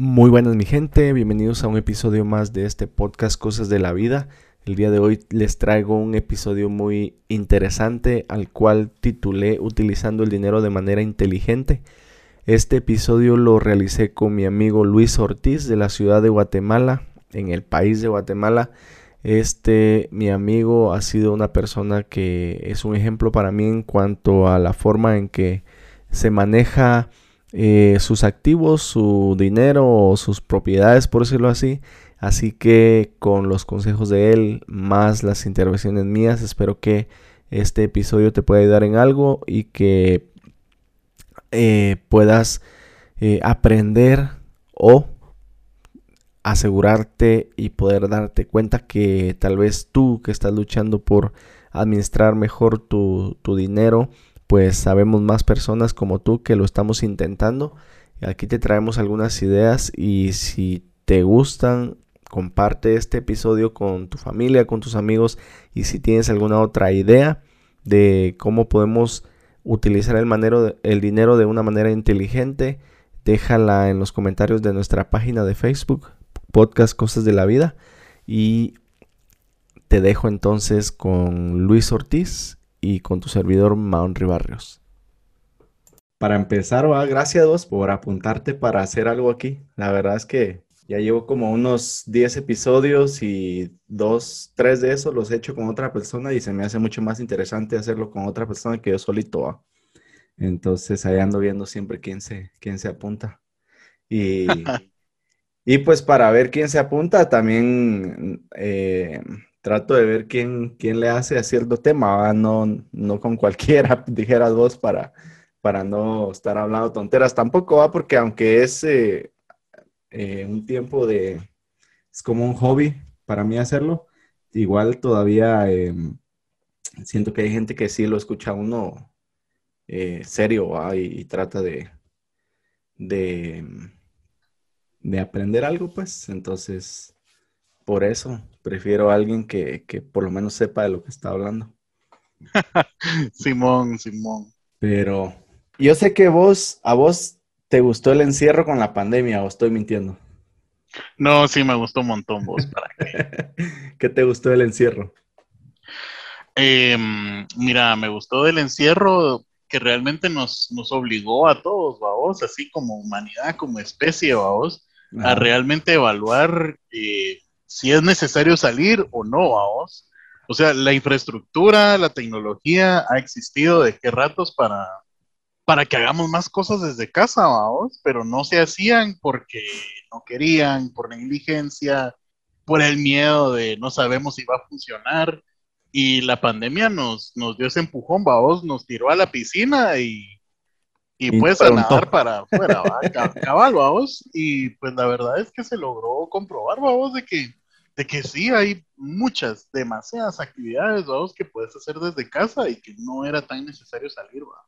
Muy buenas mi gente, bienvenidos a un episodio más de este podcast Cosas de la Vida. El día de hoy les traigo un episodio muy interesante al cual titulé Utilizando el dinero de manera inteligente. Este episodio lo realicé con mi amigo Luis Ortiz de la ciudad de Guatemala, en el país de Guatemala. Este, mi amigo, ha sido una persona que es un ejemplo para mí en cuanto a la forma en que se maneja eh, sus activos, su dinero o sus propiedades, por decirlo así. Así que con los consejos de él, más las intervenciones mías, espero que este episodio te pueda ayudar en algo y que eh, puedas eh, aprender o asegurarte y poder darte cuenta que tal vez tú que estás luchando por administrar mejor tu, tu dinero, pues sabemos más personas como tú que lo estamos intentando. Aquí te traemos algunas ideas y si te gustan, comparte este episodio con tu familia, con tus amigos y si tienes alguna otra idea de cómo podemos utilizar el, dinero de una manera inteligente, déjala en los comentarios de nuestra página de Facebook, Podcast Cosas de la Vida. Y te dejo entonces con Luis Ortiz y con tu servidor Maunri Barrios. Para empezar, gracias a vos por apuntarte para hacer algo aquí. La verdad es que ya llevo como unos 10 episodios y dos, tres de esos los he hecho con otra persona y se me hace mucho más interesante hacerlo con otra persona que yo solito. Entonces ahí ando viendo siempre quién se, quién se apunta. Y, y pues para ver quién se apunta, también eh, trato de ver quién, quién le hace a cierto tema, no, no con cualquiera, dijeras vos, para, para no estar hablando tonteras. Tampoco va porque aunque es eh, eh, un tiempo de, es como un hobby para mí hacerlo, igual todavía em, siento que hay gente que sí lo escucha uno eh, serio y, trata de, de, de aprender algo, pues. Entonces por eso prefiero a alguien que, por lo menos sepa de lo que está hablando. Simón, Simón. Pero yo sé que vos, a vos te gustó el encierro con la pandemia, o estoy mintiendo. No, sí me gustó un montón vos. ¿para qué? ¿Qué te gustó del encierro? Em, mira, me gustó del encierro que realmente nos, nos obligó a todos, vos, así como humanidad, como especie, vos, a realmente evaluar eh, si es necesario salir o no, vamos. O sea, la infraestructura, la tecnología ha existido de qué ratos para, para que hagamos más cosas desde casa, vamos, pero no se hacían porque no querían, por negligencia, por el miedo de no sabemos si va a funcionar. Y la pandemia nos, nos dio ese empujón, vamos, nos tiró a la piscina y, y, pues a nadar para afuera, cabal, vamos. Y pues la verdad es que se logró comprobar, vamos, de que de que sí hay muchas, demasiadas actividades, vamos, que puedes hacer desde casa y que no era tan necesario salir, va.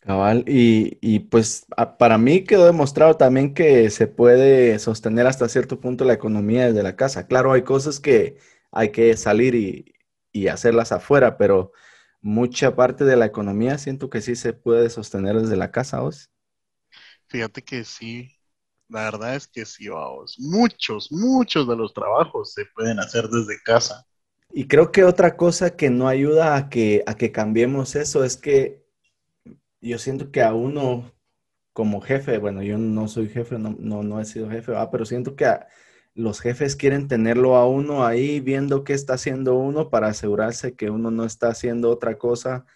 Cabal, y, y, pues para mí quedó demostrado también que se puede sostener hasta cierto punto la economía desde la casa. Claro, hay cosas que hay que salir y, y hacerlas afuera, pero mucha parte de la economía siento que sí se puede sostener desde la casa, ¿vos? Fíjate que sí, la verdad es que sí, vamos. Muchos, muchos de los trabajos se pueden hacer desde casa. Y creo que otra cosa que no ayuda a que, a que cambiemos eso es que yo siento que a uno como jefe, bueno, yo no soy jefe, no, no, he sido jefe, pero siento que los jefes quieren tenerlo a uno ahí viendo qué está haciendo uno para asegurarse que uno no está haciendo otra cosa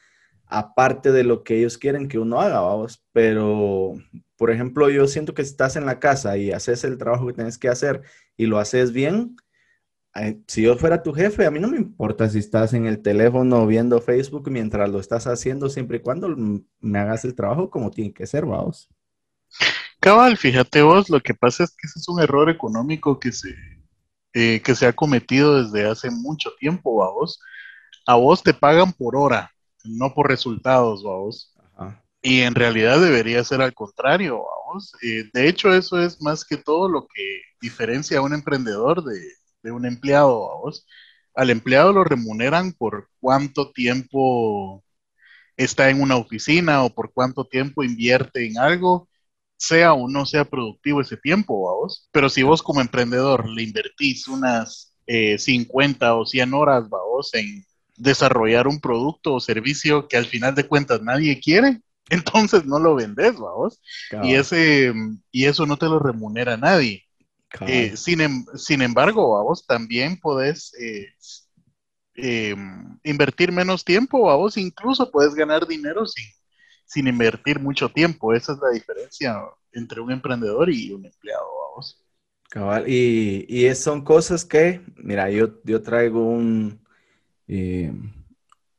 aparte de lo que ellos quieren que uno haga, vamos. Pero por ejemplo, yo siento que estás en la casa y haces el trabajo que tienes que hacer y lo haces bien, si yo fuera tu jefe, a mí no me importa si estás en el teléfono viendo Facebook mientras lo estás haciendo, siempre y cuando me hagas el trabajo como tiene que ser, vamos. Cabal, fíjate vos, lo que pasa es que ese es un error económico que se, eh, que se ha cometido desde hace mucho tiempo, vamos. A vos te pagan por hora, no por resultados, vamos. Y en realidad debería ser al contrario, vamos. Eh, de hecho, eso es más que todo lo que diferencia a un emprendedor de, un empleado, vamos. Al empleado lo remuneran por cuánto tiempo está en una oficina o por cuánto tiempo invierte en algo, sea o no sea productivo ese tiempo, vamos. Pero si vos como emprendedor le invertís unas 50 eh, o 100 horas, vamos, en desarrollar un producto o servicio que al final de cuentas nadie quiere, entonces no lo vendes, vamos. Y, ese, y eso no te lo remunera nadie. Eh, sin, em, sin, embargo, vamos, también podés eh, em, invertir menos tiempo, vamos, incluso puedes ganar dinero sin, sin invertir mucho tiempo. Esa es la diferencia entre un emprendedor y un empleado, vamos. Cabal, y, y son cosas que, mira, yo, yo traigo un, eh,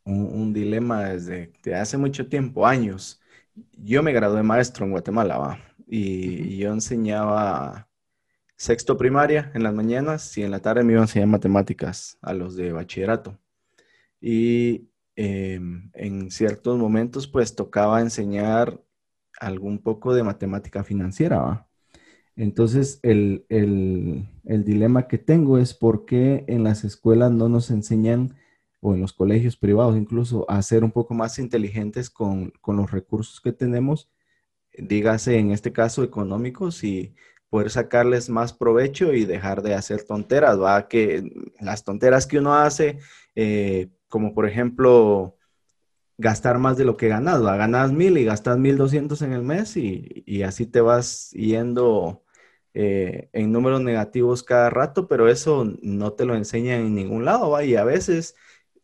un, dilema desde, hace mucho tiempo, años. Yo me gradué maestro en Guatemala, ¿va? Y, yo enseñaba sexto primaria en las mañanas y en la tarde me iba a enseñar matemáticas a los de bachillerato. Y em, en ciertos momentos pues tocaba enseñar algún poco de matemática financiera, ¿va? Entonces, el, dilema que tengo es por qué en las escuelas no nos enseñan, o en los colegios privados incluso, a ser un poco más inteligentes con, los recursos que tenemos, dígase en este caso económicos, y poder sacarles más provecho y dejar de hacer tonteras, ¿va? Que las tonteras que uno hace, eh, como por ejemplo gastar más de lo que ganas, ¿va? Ganas mil y gastas mil doscientos en el mes y, y, así te vas yendo eh, en números negativos cada rato, pero eso no te lo enseñan en ningún lado. Y a veces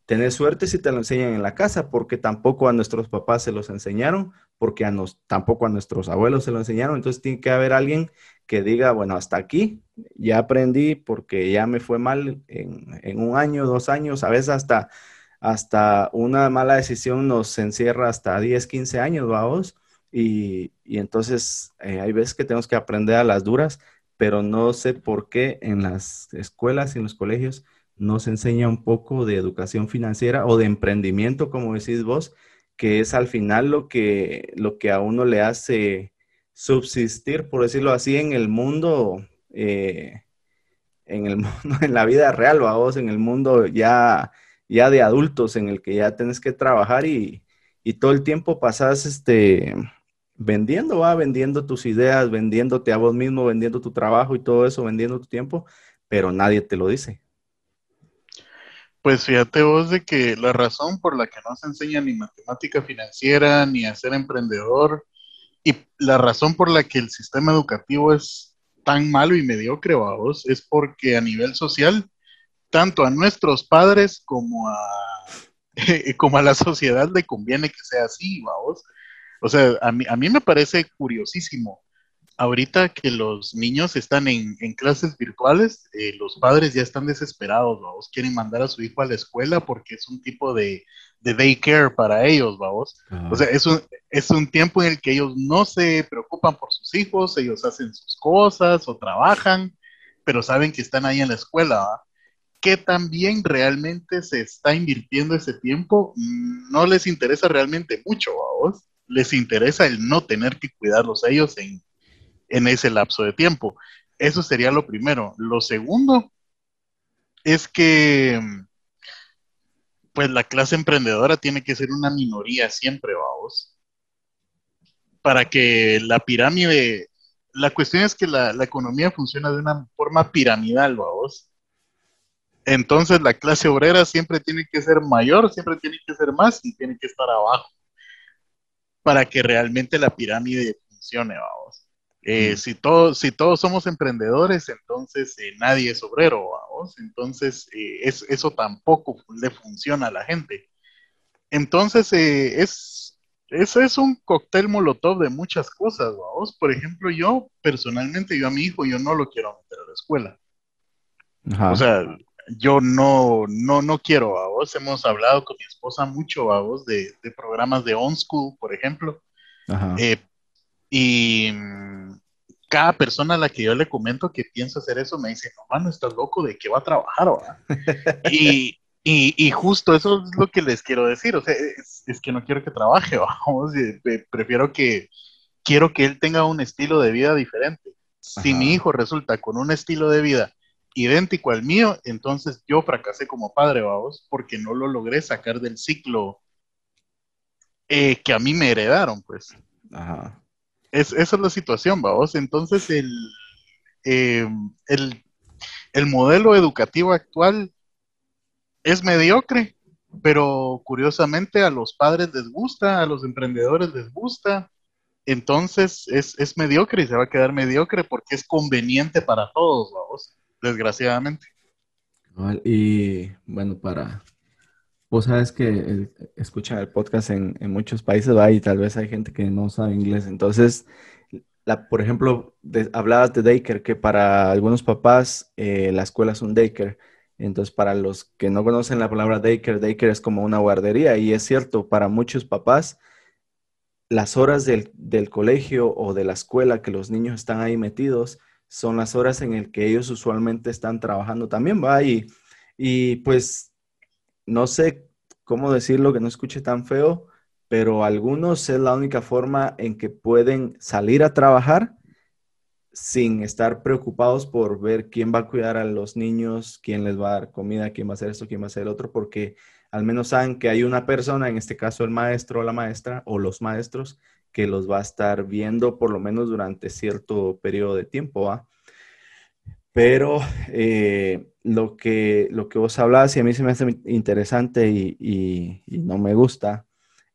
tenés suerte si te lo enseñan en la casa, porque tampoco a nuestros papás se los enseñaron, porque a nos, tampoco a nuestros abuelos se lo enseñaron, entonces tiene que haber alguien que diga, bueno, hasta aquí ya aprendí porque ya me fue mal en, un año, dos años, a veces hasta, hasta una mala decisión nos encierra hasta 10, 15 años, vamos. Y, entonces eh, hay veces que tenemos que aprender a las duras, pero no sé por qué en las escuelas y en los colegios no se enseña un poco de educación financiera o de emprendimiento, como decís vos, que es al final lo que, lo que a uno le hace subsistir, por decirlo así, en el mundo, eh, en el en la vida real, vos, en el mundo ya, ya de adultos, en el que ya tienes que trabajar y, y todo el tiempo pasas este vendiendo, va, vendiendo tus ideas, vendiéndote a vos mismo, vendiendo tu trabajo y todo eso, vendiendo tu tiempo, pero nadie te lo dice. Pues fíjate vos de que la razón por la que no se enseña ni matemática financiera, ni a ser emprendedor, y la razón por la que el sistema educativo es tan malo y mediocre, vos, es porque a nivel social, tanto a nuestros padres como a, como a la sociedad le conviene que sea así, vos o sea, a mí, a mí me parece curiosísimo. Ahorita que los niños están en, clases virtuales, eh, los padres ya están desesperados, vamos, quieren mandar a su hijo a la escuela porque es un tipo de, de daycare para ellos, vamos. O sea, es un, es un tiempo en el que ellos no se preocupan por sus hijos, ellos hacen sus cosas o trabajan, pero saben que están ahí en la escuela, ¿va? ¿Qué también realmente se está invirtiendo ese tiempo? No les interesa realmente mucho, vamos les interesa el no tener que cuidarlos a ellos en, ese lapso de tiempo. Eso sería lo primero. Lo segundo es que pues la clase emprendedora tiene que ser una minoría siempre, vamos. Para que la pirámide, la cuestión es que la, la economía funciona de una forma piramidal, vamos. Entonces la clase obrera siempre tiene que ser mayor, siempre tiene que ser más y tiene que estar abajo para que realmente la pirámide funcione, vamos. Eh, si, todos, si todos somos emprendedores, entonces eh, nadie es obrero, vamos. Entonces, eh, eso tampoco le funciona a la gente. Entonces, es, eso es un cóctel molotov de muchas cosas, vamos. Por ejemplo, yo personalmente, yo a mi hijo, yo no lo quiero meter a la escuela. O sea, yo no, no, no quiero, a vos. Hemos hablado con mi esposa mucho, a vos, de, programas de on school, por ejemplo. Eh, y cada persona a la que yo le comento que piensa hacer eso me dice, no, mano, estás loco, ¿de qué va a trabajar? y, y, justo eso es lo que les quiero decir, o sea, es, que no quiero que trabaje, vamos, prefiero que, quiero que él tenga un estilo de vida diferente. Si mi hijo resulta con un estilo de vida idéntico al mío, entonces yo fracasé como padre, vamos, porque no lo logré sacar del ciclo eh, que a mí me heredaron, pues. Ajá. Es, esa es la situación, vamos. Entonces, el, eh, el, el modelo educativo actual es mediocre, pero curiosamente a los padres les gusta, a los emprendedores les gusta, entonces es, mediocre y se va a quedar mediocre porque es conveniente para todos, vamos, desgraciadamente. Y bueno, para... Vos sabes que escucha el podcast en, muchos países, ¿va? y tal vez hay gente que no sabe inglés. Entonces, por ejemplo, hablabas de daycare, que para algunos papás eh, la escuela es un daycare. Entonces, para los que no conocen la palabra daycare, daycare es como una guardería y es cierto, para muchos papás, las horas del, colegio o de la escuela que los niños están ahí metidos son las horas en el que ellos usualmente están trabajando también, va, y, y pues no sé cómo decirlo que no escuche tan feo, pero algunos es la única forma en que pueden salir a trabajar sin estar preocupados por ver quién va a cuidar a los niños, quién les va a dar comida, quién va a hacer esto, quién va a hacer el otro, porque al menos saben que hay una persona, en este caso el maestro o la maestra o los maestros, que los va a estar viendo por lo menos durante cierto periodo de tiempo. Pero eh, lo, que, lo que vos hablabas y a mí se me hace interesante y no me gusta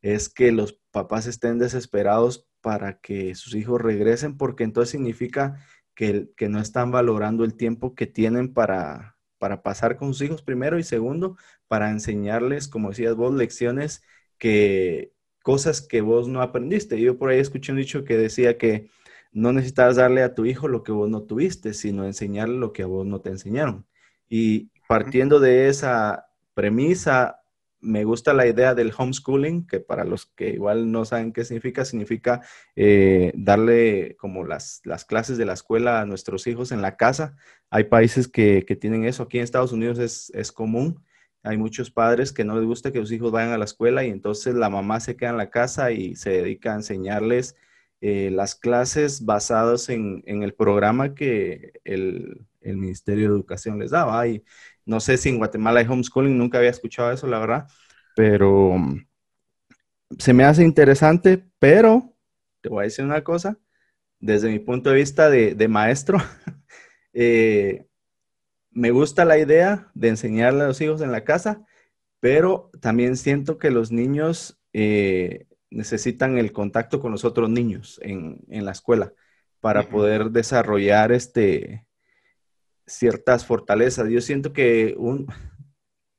es que los papás estén desesperados para que sus hijos regresen, porque entonces significa que, que no están valorando el tiempo que tienen para, para pasar con sus hijos primero y segundo, para enseñarles, como decías vos, lecciones que, cosas que vos no aprendiste. Yo por ahí escuché un dicho que decía que no necesitas darle a tu hijo lo que vos no tuviste, sino enseñarle lo que a vos no te enseñaron. Y partiendo de esa premisa, me gusta la idea del homeschooling, que para los que igual no saben qué significa, significa eh, darle como las, las, clases de la escuela a nuestros hijos en la casa. Hay países que, tienen eso, aquí en Estados Unidos es, común. Hay muchos padres que no les gusta que sus hijos vayan a la escuela y entonces la mamá se queda en la casa y se dedica a enseñarles eh, las clases basadas en, el programa que el, Ministerio de Educación les daba. Y no sé si en Guatemala hay homeschooling, nunca había escuchado eso, la verdad, pero mm, se me hace interesante, pero te voy a decir una cosa, desde mi punto de vista de, maestro, eh, me gusta la idea de enseñarle a los hijos en la casa, pero también siento que los niños eh, necesitan el contacto con los otros niños en, la escuela para poder desarrollar este, ciertas fortalezas. Yo siento que un,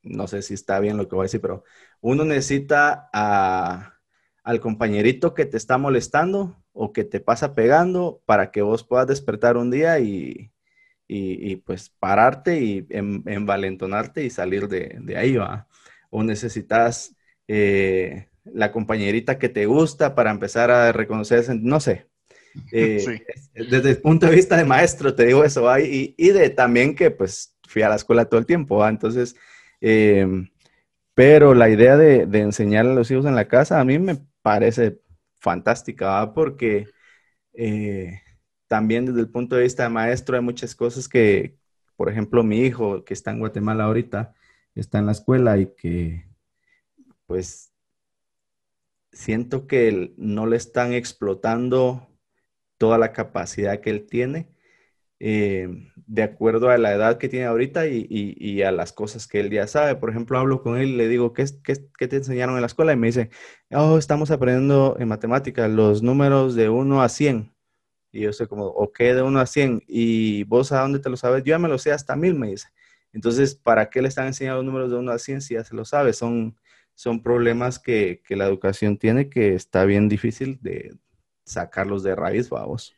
no sé si está bien lo que voy a decir, pero uno necesita al compañerito que te está molestando o que te pasa pegando para que vos puedas despertar un día y, pues pararte y envalentonarte y salir de, ahí, ¿va? O necesitas eh, la compañerita que te gusta para empezar a reconocer, no sé, eh, desde el punto de vista de maestro, te digo eso, y, y, de también que pues fui a la escuela todo el tiempo, entonces, em, pero la idea de, enseñar a los hijos en la casa a mí me parece fantástica, porque eh, también desde el punto de vista de maestro hay muchas cosas que, por ejemplo, mi hijo que está en Guatemala ahorita, está en la escuela y que pues siento que no le están explotando toda la capacidad que él tiene, eh, de acuerdo a la edad que tiene ahorita y, a las cosas que él ya sabe. Por ejemplo, hablo con él y le digo, ¿qué, qué, te enseñaron en la escuela? Y me dice, oh, estamos aprendiendo en matemáticas los números de 1 a 100. Y yo soy como, ok, de 1 a 100. ¿Y vos a dónde te lo sabes? Yo ya me lo sé hasta 1000, me dice. Entonces, ¿para qué le están enseñando los números de 1 a 100 si ya se lo sabe? Son, son problemas que, que la educación tiene que está bien difícil de, sacarlos de raíz, vamos.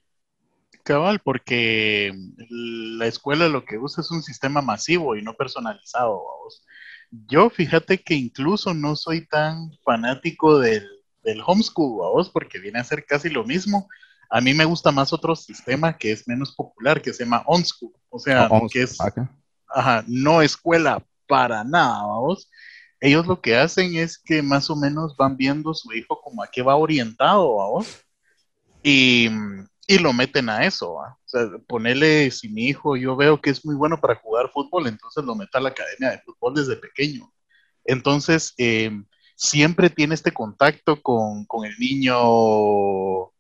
Cabal, porque la escuela lo que usa es un sistema masivo y no personalizado, vamos. Yo fíjate que incluso no soy tan fanático del, homeschool, vamos, porque viene a ser casi lo mismo. A mí me gusta más otro sistema que es menos popular, que se llama OnSchool. O sea, que es ajá, no escuela para nada, vamos. Ellos lo que hacen es que más o menos van viendo su hijo como a qué va orientado, vamos y, lo meten a eso. O sea, ponerle, si mi hijo yo veo que es muy bueno para jugar fútbol, entonces lo meto a la academia de fútbol desde pequeño. Entonces, em, siempre tiene este contacto con, el niño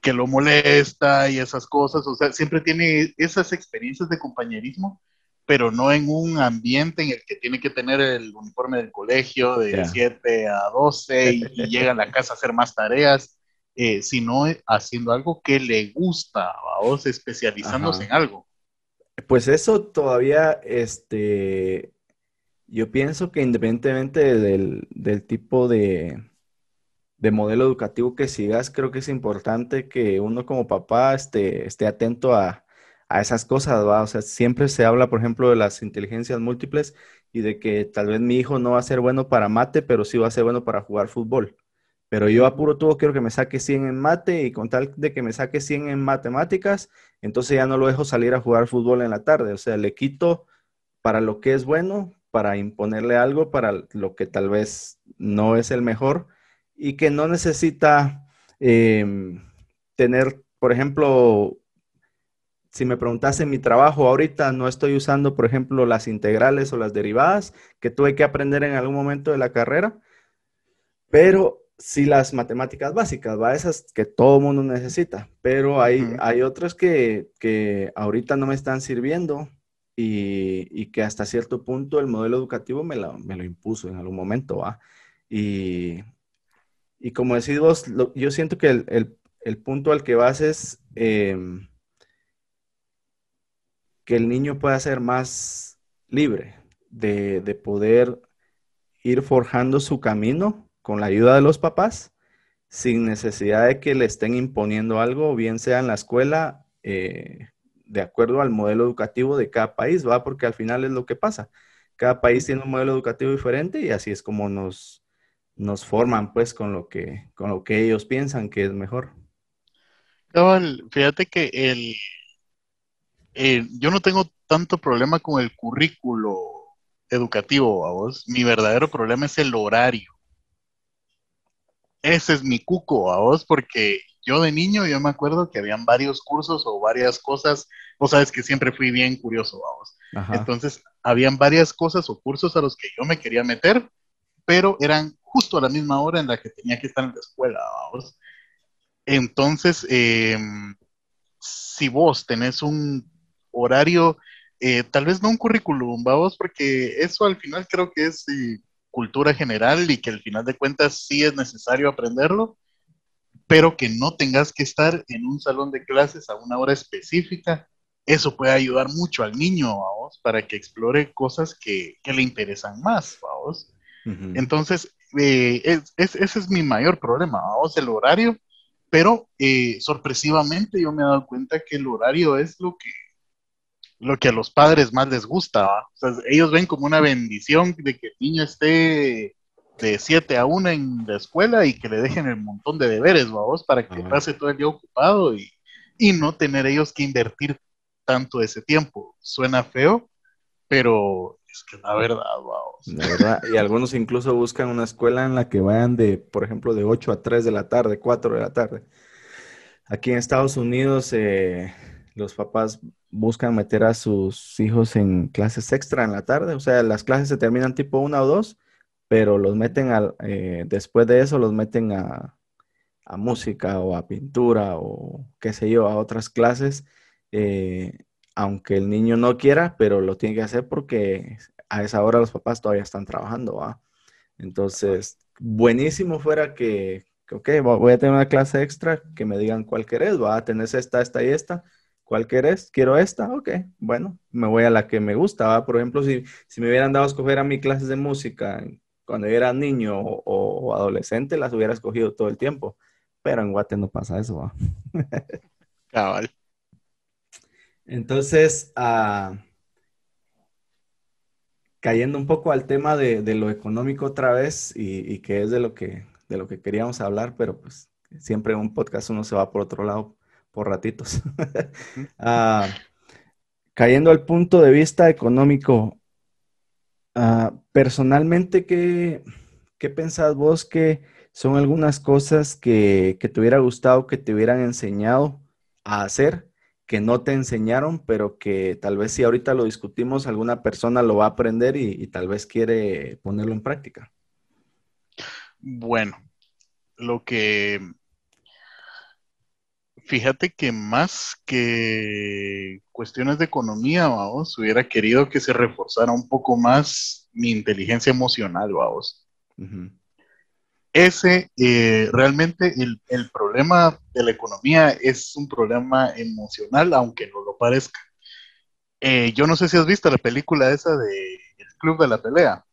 que lo molesta y esas cosas, o sea, siempre tiene esas experiencias de compañerismo, pero no en un ambiente en el que tiene que tener el uniforme del colegio de 7 a 12 y, llega a la casa a hacer más tareas, eh, sino haciendo algo que le gusta, vos especializándose en algo. Pues eso todavía, este, yo pienso que independientemente del, del tipo de, de modelo educativo que sigas, creo que es importante que uno como papá esté, esté atento a, esas cosas, ¿va? O siempre se habla, por ejemplo, de las inteligencias múltiples y de que tal vez mi hijo no va a ser bueno para mate, pero sí va a ser bueno para jugar fútbol. Pero yo apuro todo, quiero que me saque 100 en mate y con tal de que me saque 100 en matemáticas, entonces ya no lo dejo salir a jugar fútbol en la tarde. O sea, le quito para lo que es bueno, para imponerle algo, para lo que tal vez no es el mejor y que no necesita em, tener, por ejemplo, si me preguntase mi trabajo ahorita, no estoy usando, por ejemplo, las integrales o las derivadas que tuve que aprender en algún momento de la carrera, pero sí las matemáticas básicas, ¿va? Esas que todo mundo necesita, pero hay, hay otras que, que, ahorita no me están sirviendo y, y, que hasta cierto punto el modelo educativo me lo, me lo impuso en algún momento, ¿va? Y, y como decís vos, yo siento que el, punto al que vas es em, que el niño pueda ser más libre de, poder ir forjando su camino con la ayuda de los papás sin necesidad de que le estén imponiendo algo, bien sea en la escuela, eh, de acuerdo al modelo educativo de cada país, ¿va? Porque al final es lo que pasa. Cada país tiene un modelo educativo diferente y así es como nos, nos forman pues con lo que, con lo que ellos piensan que es mejor. fíjate que el, yo no tengo tanto problema con el currículo educativo, a vos. Mi verdadero problema es el horario. Ese es mi cuco, a vos, porque yo de niño, yo me acuerdo que habían varios cursos o varias cosas. Vos sabes que siempre fui bien curioso, a vos. Entonces, habían varias cosas o cursos a los que yo me quería meter, pero eran justo a la misma hora en la que tenía que estar en la escuela. ¿vamos? Entonces, em, si vos tenés un horario, eh, tal vez no un currículum, vamos, porque eso al final creo que es eh, cultura general y que al final de cuentas sí es necesario aprenderlo, pero que no tengas que estar en un salón de clases a una hora específica. Eso puede ayudar mucho al niño, vamos, para que explore cosas que, que le interesan más, vamos. Entonces, eh, ese es mi mayor problema, vamos, el horario, pero eh, sorpresivamente yo me he dado cuenta que el horario es lo que, lo que a los padres más les gusta, ellos ven como una bendición de que el niño esté de 7 a 1 en la escuela y que le dejen el montón de deberes, vamos, para que pase todo el día ocupado y, y no tener ellos que invertir tanto ese tiempo. Suena feo, pero es que la verdad, verdad, y algunos incluso buscan una escuela en la que vayan de, por ejemplo, de 8 a 3 de la tarde, 4 de la tarde. Aquí en Estados Unidos, eh, los papás buscan meter a sus hijos en clases extra en la tarde, o sea, las clases se terminan tipo 1 o 2, pero los meten al, eh, después de eso los meten a, a, música o a pintura o qué sé yo, a otras clases. Eh, aunque el niño no quiera, pero lo tiene que hacer porque a esa hora los papás todavía están trabajando, ¿va? Entonces, buenísimo fuera que, ok, voy a tener una clase extra, que me digan cuál querés, va, a tener esta, esta y esta, ¿cuál querés? Quiero esta, ok, bueno, me voy a la que me gusta, ¿va? Por ejemplo, si, si me hubieran dado a escoger a mi clases de música cuando yo era niño o, adolescente, las hubiera escogido todo el tiempo, pero en Guate no pasa eso, ¿va? Cabal. Entonces, ah, cayendo un poco al tema de, lo económico otra vez y, que es de lo que, de lo que queríamos hablar, pero pues siempre en un podcast uno se va por otro lado por ratitos. Ah, cayendo al punto de vista económico, ah, personalmente, ¿qué, ¿qué pensás vos que son algunas cosas que, que te hubiera gustado que te hubieran enseñado a hacer que no te enseñaron, pero que tal vez si ahorita lo discutimos, alguna persona lo va a aprender y, tal vez quiere ponerlo en práctica? Bueno, lo que Fíjate que más que cuestiones de economía, vamos, hubiera querido que se reforzara un poco más mi inteligencia emocional, vamos. Ese, eh, realmente el, problema de la economía es un problema emocional, aunque no lo parezca. Eh, yo no sé si has visto la película esa de El Club de la Pelea.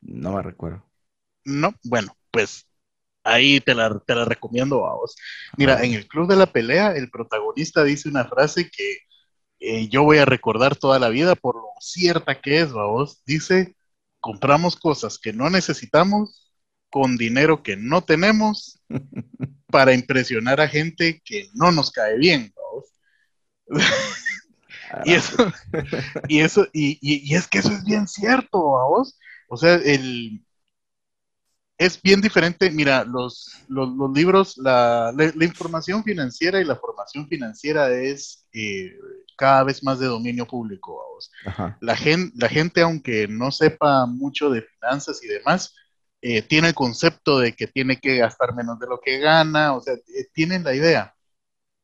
No me recuerdo. No, bueno, pues ahí te la, te la recomiendo a vos. Mira, en el Club de la Pelea, el protagonista dice una frase que eh, yo voy a recordar toda la vida por lo cierta que es, vos. Dice, compramos cosas que no necesitamos con dinero que no tenemos para impresionar a gente que no nos cae bien, vos. y eso, y eso, y, y, es que eso es bien cierto, vos. O sea, el, es bien diferente. Mira, los, los, libros, la, la, información financiera y la formación financiera es eh, cada vez más de dominio público. La, gen, la gente, aunque no sepa mucho de finanzas y demás, eh, tiene el concepto de que tiene que gastar menos de lo que gana, o sea, eh, tienen la idea.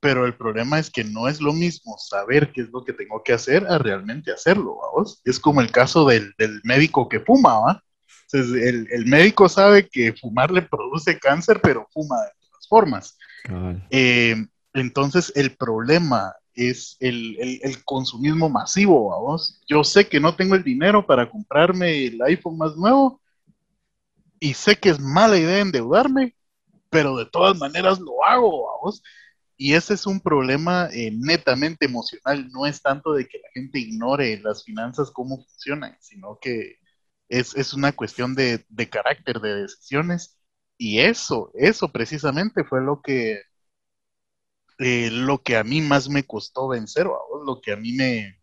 Pero el problema es que no es lo mismo saber qué es lo que tengo que hacer a realmente hacerlo, ¿vamos? Es como el caso del, del médico que fuma, ¿va? Entonces, el, médico sabe que fumar le produce cáncer, pero fuma de todas formas. Eh, entonces, el problema es el, consumismo masivo, vamos. Yo sé que no tengo el dinero para comprarme el iPhone más nuevo y sé que es mala idea endeudarme, pero de todas maneras lo hago, vamos. Y ese es un problema eh, netamente emocional, no es tanto de que la gente ignore las finanzas, cómo funcionan, sino que es, una cuestión de, carácter, de decisiones. Y eso, eso precisamente fue lo que, eh, lo que a mí más me costó vencer, lo que a mí me,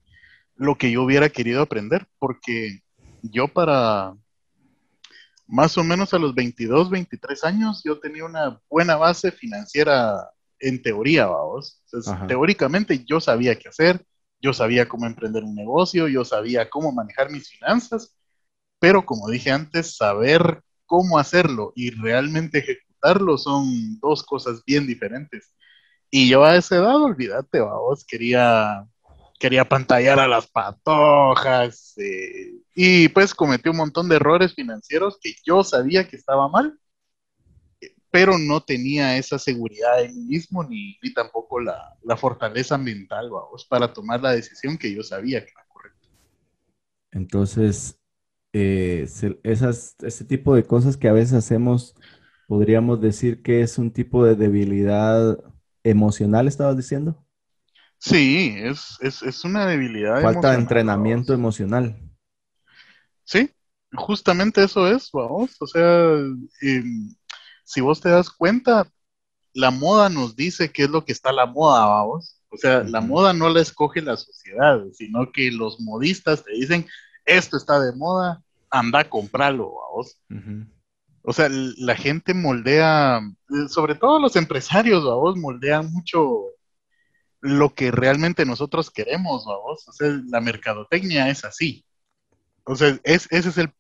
lo que yo hubiera querido aprender, porque yo para más o menos a los 22, 23 años, yo tenía una buena base financiera en teoría, vamos. teóricamente yo sabía qué hacer, yo sabía cómo emprender un negocio, yo sabía cómo manejar mis finanzas, pero como dije antes, saber cómo hacerlo y realmente ejecutarlo son dos cosas bien diferentes. Y yo a esa edad, olvídate, vos, quería, quería pantallar a las patojas eh, y pues cometí un montón de errores financieros que yo sabía que estaba mal, pero no tenía esa seguridad en mí mismo ni, ni tampoco la, la, fortaleza mental, para tomar la decisión que yo sabía que era correcta. Entonces, eh, esas, ese tipo de cosas que a veces hacemos, podríamos decir que es un tipo de debilidad emocional, estabas diciendo. Sí, es, es, una debilidad. Falta de entrenamiento emocional. Sí, justamente eso es, vamos. O sea, em, si vos te das cuenta, la moda nos dice qué es lo que está la moda, vamos. O sea, la moda no la escoge la sociedad, sino que los modistas te dicen, esto está de moda, anda a comprarlo, vos. O sea, la gente moldea, sobre todo los empresarios, vos, moldean mucho lo que realmente nosotros queremos, vos. O sea, la mercadotecnia es así. O sea, es, ese es el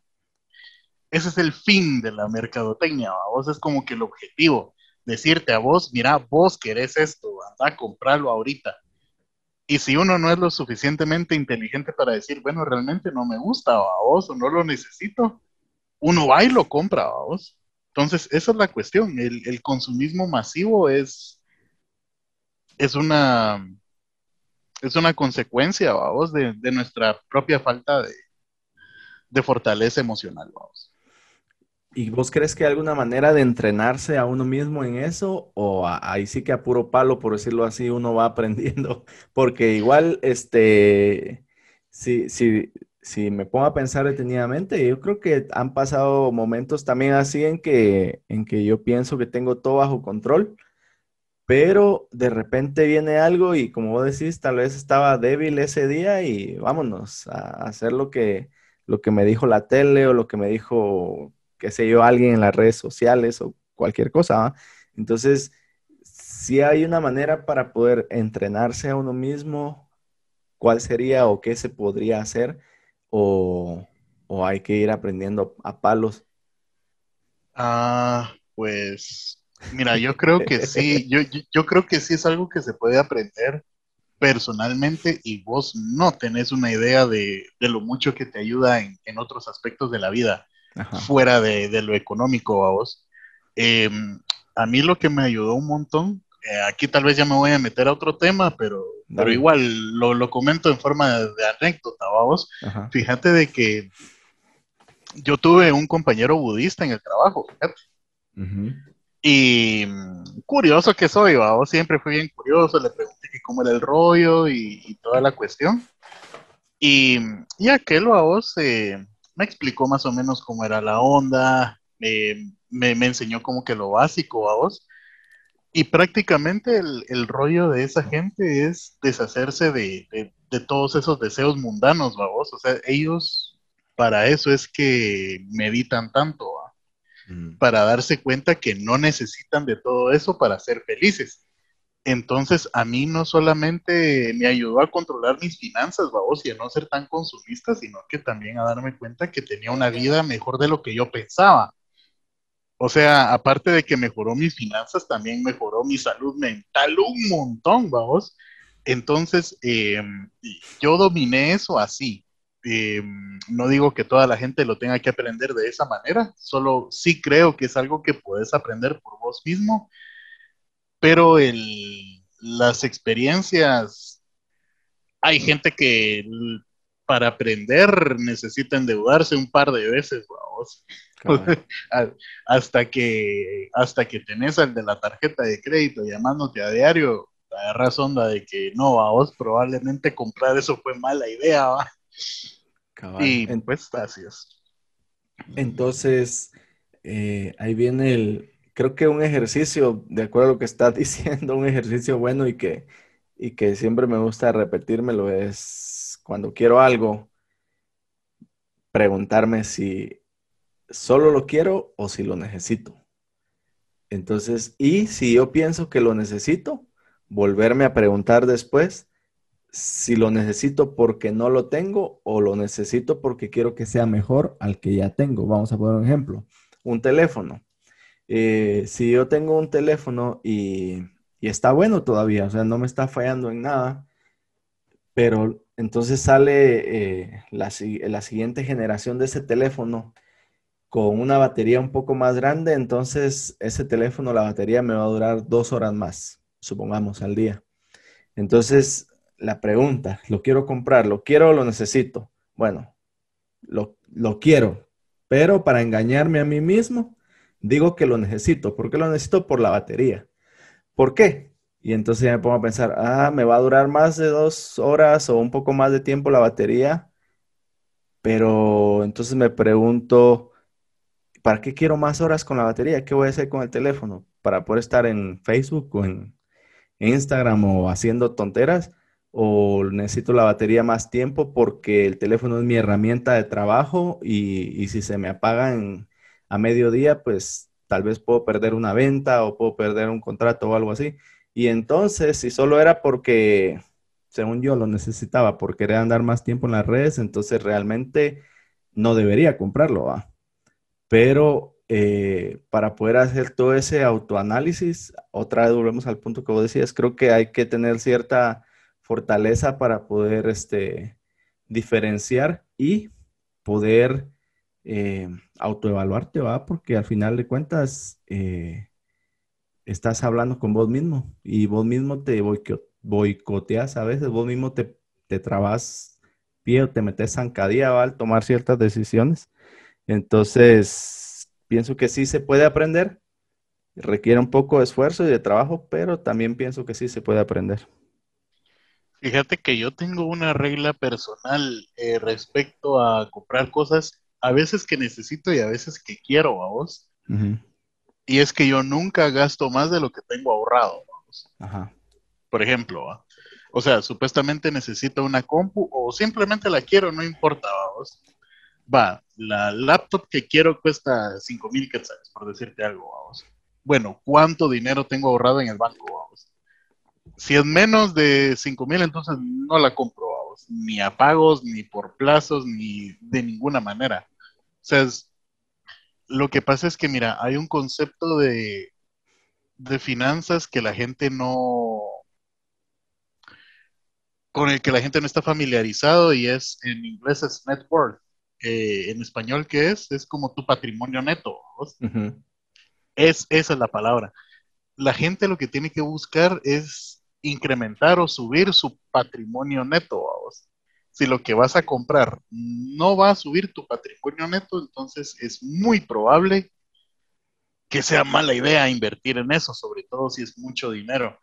ese es el fin de la mercadotecnia, vos es como que el objetivo, decirte a vos, mira, vos querés esto, anda a comprarlo ahorita. Y si uno no es lo suficientemente inteligente para decir, bueno, realmente no me gusta vos o no lo necesito, uno va y lo compra vos. Entonces, esa es la cuestión. El, consumismo masivo es, es una es una consecuencia, vamos, de, de nuestra propia falta de, de fortaleza emocional, vamos. ¿Y vos crees que hay alguna manera de entrenarse a uno mismo en eso? ¿O ahí sí que a puro palo, por decirlo así, uno va aprendiendo? Porque igual, este, si, si, si me pongo a pensar detenidamente, yo creo que han pasado momentos también así en que, en que yo pienso que tengo todo bajo control, pero de repente viene algo y como vos decís, tal vez estaba débil ese día y vámonos a hacer lo que, lo que me dijo la tele o lo que me dijo qué sé yo, alguien en las redes sociales o cualquier cosa. Entonces, si hay una manera para poder entrenarse a uno mismo, ¿cuál sería o qué se podría hacer? ¿O, hay que ir aprendiendo a palos? Ah, pues Mira, yo creo que sí, yo, yo, creo que sí es algo que se puede aprender personalmente y vos no tenés una idea de, lo mucho que te ayuda en, otros aspectos de la vida, fuera de, lo económico a vos. Em, a mí lo que me ayudó un montón, eh, aquí tal vez ya me voy a meter a otro tema, pero, pero igual lo, lo, comento en forma de, anécdota, vos. Fíjate de que yo tuve un compañero budista en el trabajo, fíjate. Y mm, curioso que soy, vos siempre fui bien curioso, le pregunté cómo era el rollo y, toda la cuestión. Y, y aquel vos eh, me explicó más o menos cómo era la onda, me, enseñó como que lo básico a vos. Y prácticamente el, el, rollo de esa gente es deshacerse de, de, todos esos deseos mundanos, vos. O sea, ellos para eso es que meditan tanto, mm. para darse cuenta que no necesitan de todo eso para ser felices. Entonces, a mí no solamente me ayudó a controlar mis finanzas, vamos, y a no ser tan consumista, sino que también a darme cuenta que tenía una vida mejor de lo que yo pensaba. O sea, aparte de que mejoró mis finanzas, también mejoró mi salud mental un montón, vamos. Entonces, em, yo dominé eso así. Em, no digo que toda la gente lo tenga que aprender de esa manera, solo sí creo que es algo que puedes aprender por vos mismo pero el, las experiencias, hay gente que para aprender necesita endeudarse un par de veces, vamos. hasta que hasta que tenés al de la tarjeta de crédito llamándote a diario, agarras onda de que no, vos probablemente comprar eso fue mala idea, ¿va? Y pues. Entonces, eh, ahí viene el, creo que un ejercicio, de acuerdo a lo que estás diciendo, un ejercicio bueno y que, y que siempre me gusta repetírmelo es cuando quiero algo, preguntarme si solo lo quiero o si lo necesito. Entonces, y si yo pienso que lo necesito, volverme a preguntar después si lo necesito porque no lo tengo o lo necesito porque quiero que sea mejor al que ya tengo. Vamos a poner un ejemplo. Un teléfono. Eh, si yo tengo un teléfono y, está bueno todavía, o sea, no me está fallando en nada, pero entonces sale eh, la, siguiente generación de ese teléfono con una batería un poco más grande, entonces ese teléfono, la batería me va a durar dos horas más, supongamos, al día. Entonces, la pregunta, ¿lo quiero comprar? ¿Lo quiero o lo necesito? Bueno, lo, lo quiero, pero para engañarme a mí mismo, digo que lo necesito. ¿Por qué lo necesito? Por la batería. ¿Por qué? Y entonces ya me pongo a pensar, ah, me va a durar más de dos horas o un poco más de tiempo la batería. Pero entonces me pregunto, ¿para qué quiero más horas con la batería? ¿Qué voy a hacer con el teléfono? ¿Para poder estar en Facebook o en Instagram o haciendo tonteras? ¿O necesito la batería más tiempo porque el teléfono es mi herramienta de trabajo y, y si se me apaga en a mediodía, pues tal vez puedo perder una venta o puedo perder un contrato o algo así. Y entonces, si solo era porque, según yo, lo necesitaba por querer andar más tiempo en las redes, entonces realmente no debería comprarlo. Pero eh, para poder hacer todo ese autoanálisis, otra vez volvemos al punto que vos decías, creo que hay que tener cierta fortaleza para poder este, diferenciar y poder eh, autoevaluarte, ¿va? Porque al final de cuentas eh, estás hablando con vos mismo y vos mismo te boicoteas a veces, vos mismo te, te trabas pie o te metes zancadilla al tomar ciertas decisiones. Entonces, pienso que sí se puede aprender, requiere un poco de esfuerzo y de trabajo, pero también pienso que sí se puede aprender. Fíjate que yo tengo una regla personal eh, respecto a comprar cosas a veces que necesito y a veces que quiero, vamos. Y es que yo nunca gasto más de lo que tengo ahorrado, vamos. Por ejemplo, o sea, supuestamente necesito una compu o simplemente la quiero, no importa, vamos. Va, la laptop que quiero cuesta 5 mil quetzales, por decirte algo, vamos. Bueno, ¿cuánto dinero tengo ahorrado en el banco, vamos? Si es menos de 5 mil, entonces no la compro, vamos. Ni a pagos, ni por plazos, ni de ninguna manera. O sea, lo que pasa es que, mira, hay un concepto de, de finanzas que la gente no, con el que la gente no está familiarizado y es, en inglés es net worth. Eh, en español, ¿qué es? Es como tu patrimonio neto. Es, esa es la palabra. La gente lo que tiene que buscar es incrementar o subir su patrimonio neto. Si lo que vas a comprar no va a subir tu patrimonio neto, entonces es muy probable que sea mala idea invertir en eso, sobre todo si es mucho dinero.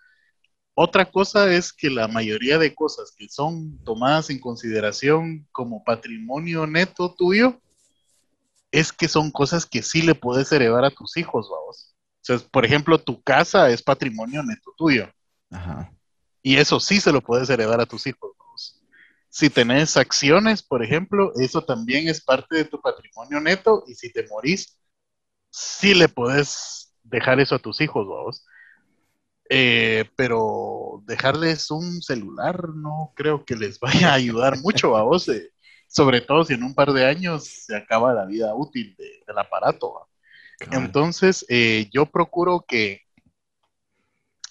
Otra cosa es que la mayoría de cosas que son tomadas en consideración como patrimonio neto tuyo, es que son cosas que sí le puedes heredar a tus hijos, vamos. O sea, por ejemplo, tu casa es patrimonio neto tuyo. Ajá. Y eso sí se lo puedes heredar a tus hijos. Si tenés acciones, por ejemplo, eso también es parte de tu patrimonio neto y si te morís, sí le puedes dejar eso a tus hijos, vamos. Eh, pero dejarles un celular no creo que les vaya a ayudar mucho a vos, eh, sobre todo si en un par de años se acaba la vida útil del aparato. Entonces, eh, yo procuro que,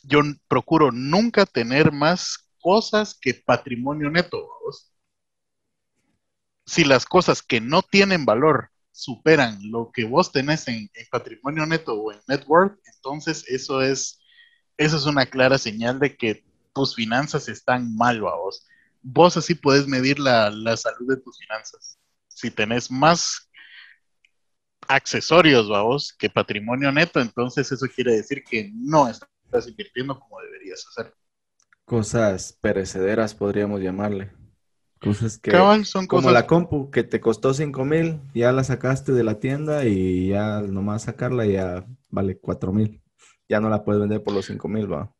yo procuro nunca tener más cosas que patrimonio neto. ¿vos? Si las cosas que no tienen valor superan lo que vos tenés en, patrimonio neto o en net worth, entonces eso es eso es una clara señal de que tus finanzas están mal, vos. Vos así puedes medir la, salud de tus finanzas. Si tenés más accesorios, vos, que patrimonio neto, entonces eso quiere decir que no estás invirtiendo como deberías hacer. Cosas perecederas, podríamos llamarle. Cosas que, son como la compu, que te costó 5 mil, ya la sacaste de la tienda y ya nomás sacarla ya vale 4 mil ya no la puedes vender por los 5 mil, va.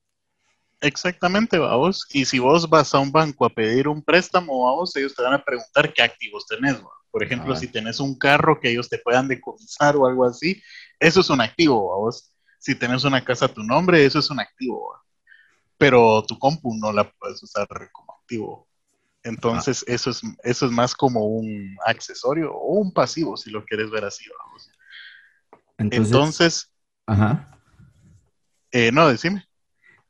Exactamente, vos. Y si vos vas a un banco a pedir un préstamo, vos, ellos te van a preguntar qué activos tenés, ¿va? Por ejemplo, si tenés un carro que ellos te puedan decomisar o algo así, eso es un activo, vos. Si tenés una casa a tu nombre, eso es un activo, ¿va? Pero tu compu no la puedes usar como activo. Entonces, ah. eso, es, eso es más como un accesorio o un pasivo, si lo quieres ver así, vamos. Entonces, Entonces ajá. Eh, no, decime.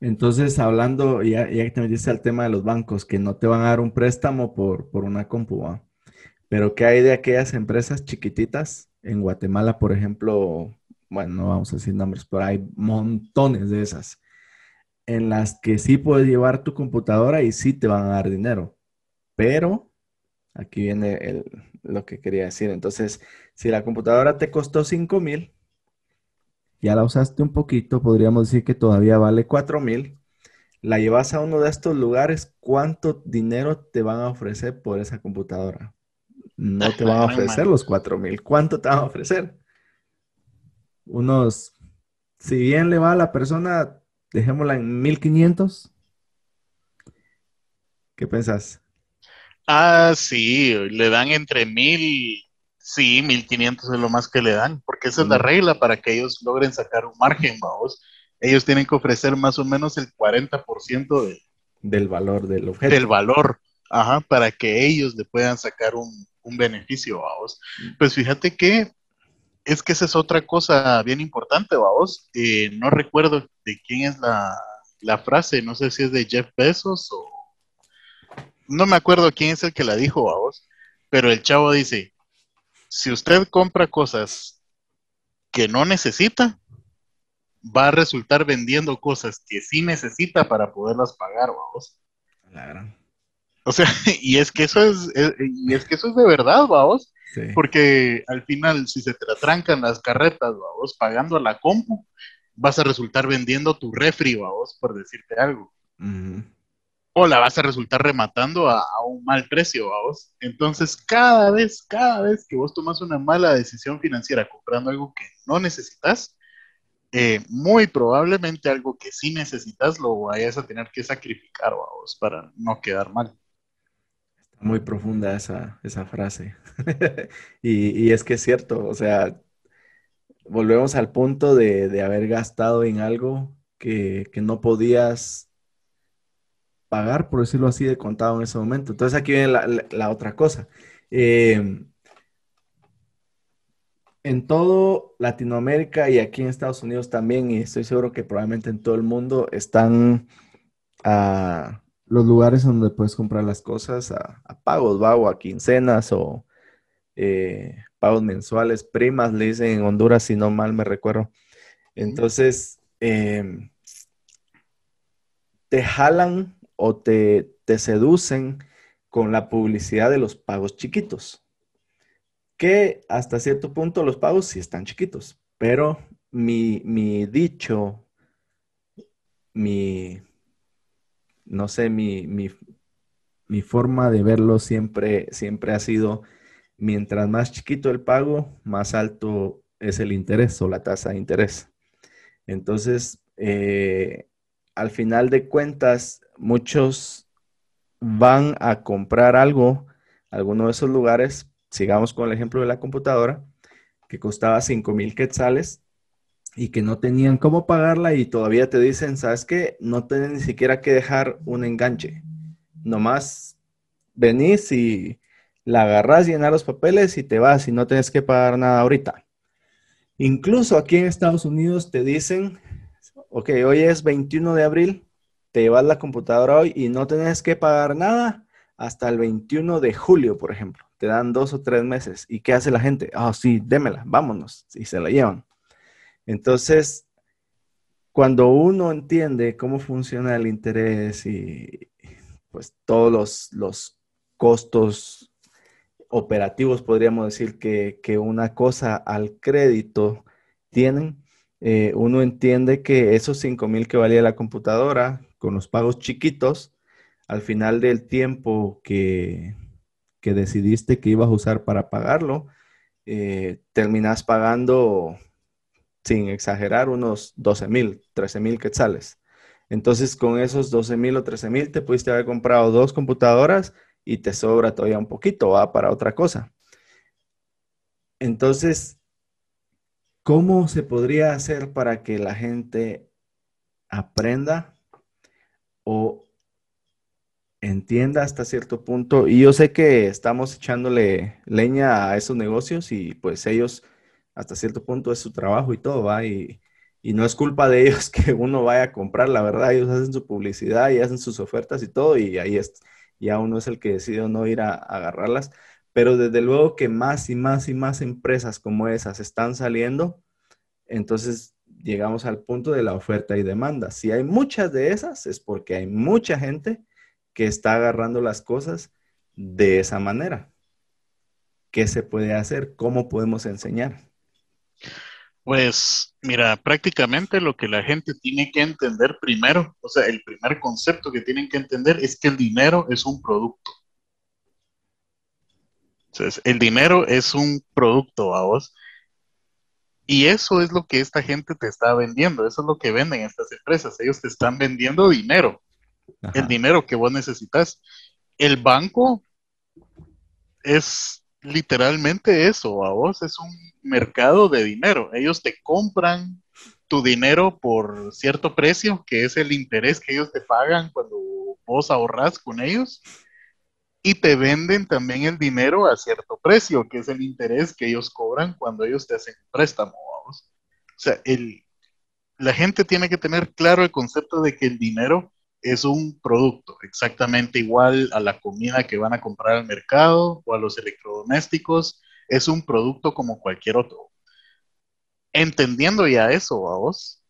Entonces, hablando, ya, ya que te metiste al tema de los bancos, que no te van a dar un préstamo por, una compu, pero ¿qué hay de aquellas empresas chiquititas? En Guatemala, por ejemplo, bueno, no vamos a decir nombres, pero hay montones de esas, en las que sí puedes llevar tu computadora y sí te van a dar dinero, pero aquí viene lo que quería decir. Entonces, si la computadora te costó 5 mil, ya la usaste un poquito, podríamos decir que todavía vale 4 mil, la llevas a uno de estos lugares, ¿cuánto dinero te van a ofrecer por esa computadora? No te van a ofrecer los 4 mil, ¿cuánto te van a ofrecer? Unos, si bien le va a la persona, dejémosla en 1500. ¿Qué pensás? Ah, sí, le dan entre mil Sí, 1500 es lo más que le dan, porque esa es la regla para que ellos logren sacar un margen, vamos. Ellos tienen que ofrecer más o menos el 40% de, del valor del objeto. Del valor, ajá, para que ellos le puedan sacar un, beneficio, vamos. Pues fíjate que es que esa es otra cosa bien importante, vamos. Eh, no recuerdo de quién es la, la frase, no sé si es de Jeff Bezos o... No me acuerdo quién es el que la dijo, vamos. Pero el chavo dice, si usted compra cosas que no necesita, va a resultar vendiendo cosas que sí necesita para poderlas pagar, vamos. Claro. O sea, y es que eso es, y es que eso es de verdad, vamos. Porque al final, si se te atrancan las carretas, vamos, pagando a la compu, vas a resultar vendiendo tu refri, vamos, por decirte algo o la vas a resultar rematando a, un mal precio, vos. Entonces, cada vez, cada vez que vos tomas una mala decisión financiera comprando algo que no necesitas, eh, muy probablemente algo que sí necesitas lo vayas a tener que sacrificar, vos, para no quedar mal. Muy profunda esa, frase. y, es que es cierto, o sea, volvemos al punto de, haber gastado en algo que, que no podías pagar, por decirlo así, de contado en ese momento. Entonces aquí viene la, otra cosa. Em, en todo Latinoamérica y aquí en Estados Unidos también, y estoy seguro que probablemente en todo el mundo están a los lugares donde puedes comprar las cosas a, pagos, ¿va? O a quincenas o eh, pagos mensuales, primas, le dicen en Honduras, si no mal me recuerdo. Entonces, em, te jalan o te, te seducen con la publicidad de los pagos chiquitos que hasta cierto punto los pagos sí están chiquitos, pero mi, dicho, mi, no sé, mi, mi, forma de verlo siempre, siempre ha sido, mientras más chiquito el pago, más alto es el interés o la tasa de interés. Entonces, eh, al final de cuentas, muchos van a comprar algo, alguno de esos lugares, sigamos con el ejemplo de la computadora, que costaba 5 mil quetzales y que no tenían cómo pagarla y todavía te dicen, ¿sabes qué? No tienen ni siquiera que dejar un enganche. Nomás venís y la agarras, llenar los papeles y te vas y no tienes que pagar nada ahorita. Incluso aquí en Estados Unidos te dicen, ok, hoy es 21 de abril, te llevas la computadora hoy y no tienes que pagar nada hasta el 21 de julio, por ejemplo te dan dos o tres meses. ¿Y qué hace la gente? Ah, sí, démela, vámonos. Y se la llevan. Entonces, cuando uno entiende cómo funciona el interés y pues todos los, los costos operativos, podríamos decir que, una cosa al crédito tienen, eh, uno entiende que esos 5 mil que valía la computadora con los pagos chiquitos, al final del tiempo que, que decidiste que ibas a usar para pagarlo, eh, terminas pagando, sin exagerar, unos 12 mil, 13 mil quetzales. Entonces, con esos 12 mil o 13 mil, te pudiste haber comprado dos computadoras y te sobra todavía un poquito, va para otra cosa. Entonces, ¿cómo se podría hacer para que la gente aprenda o entienda hasta cierto punto. Y yo sé que estamos echándole leña a esos negocios y pues ellos hasta cierto punto es su trabajo y todo, ¿va? Y, no es culpa de ellos que uno vaya a comprar, la verdad, ellos hacen su publicidad y hacen sus ofertas y todo y ahí es, ya uno es el que decide no ir a agarrarlas. Pero desde luego que más y más y más empresas como esas están saliendo, entonces llegamos al punto de la oferta y demanda. Si hay muchas de esas, es porque hay mucha gente que está agarrando las cosas de esa manera. ¿Qué se puede hacer? ¿Cómo podemos enseñar? Pues mira, prácticamente lo que la gente tiene que entender primero, o sea, el primer concepto que tienen que entender es que el dinero es un producto. Entonces, el dinero es un producto a vos. Y eso es lo que esta gente te está vendiendo, eso es lo que venden estas empresas. Ellos te están vendiendo dinero el dinero que vos necesitas. El banco es literalmente eso, a vos es un mercado de dinero. Ellos te compran tu dinero por cierto precio, que es el interés que ellos te pagan cuando vos ahorras con ellos, y te venden también el dinero a cierto precio, que es el interés que ellos cobran cuando ellos te hacen un préstamo. vos. O sea, el, la gente tiene que tener claro el concepto de que el dinero es un producto exactamente igual a la comida que van a comprar al mercado o a los electrodomésticos, es un producto como cualquier otro. Entendiendo ya eso, vos,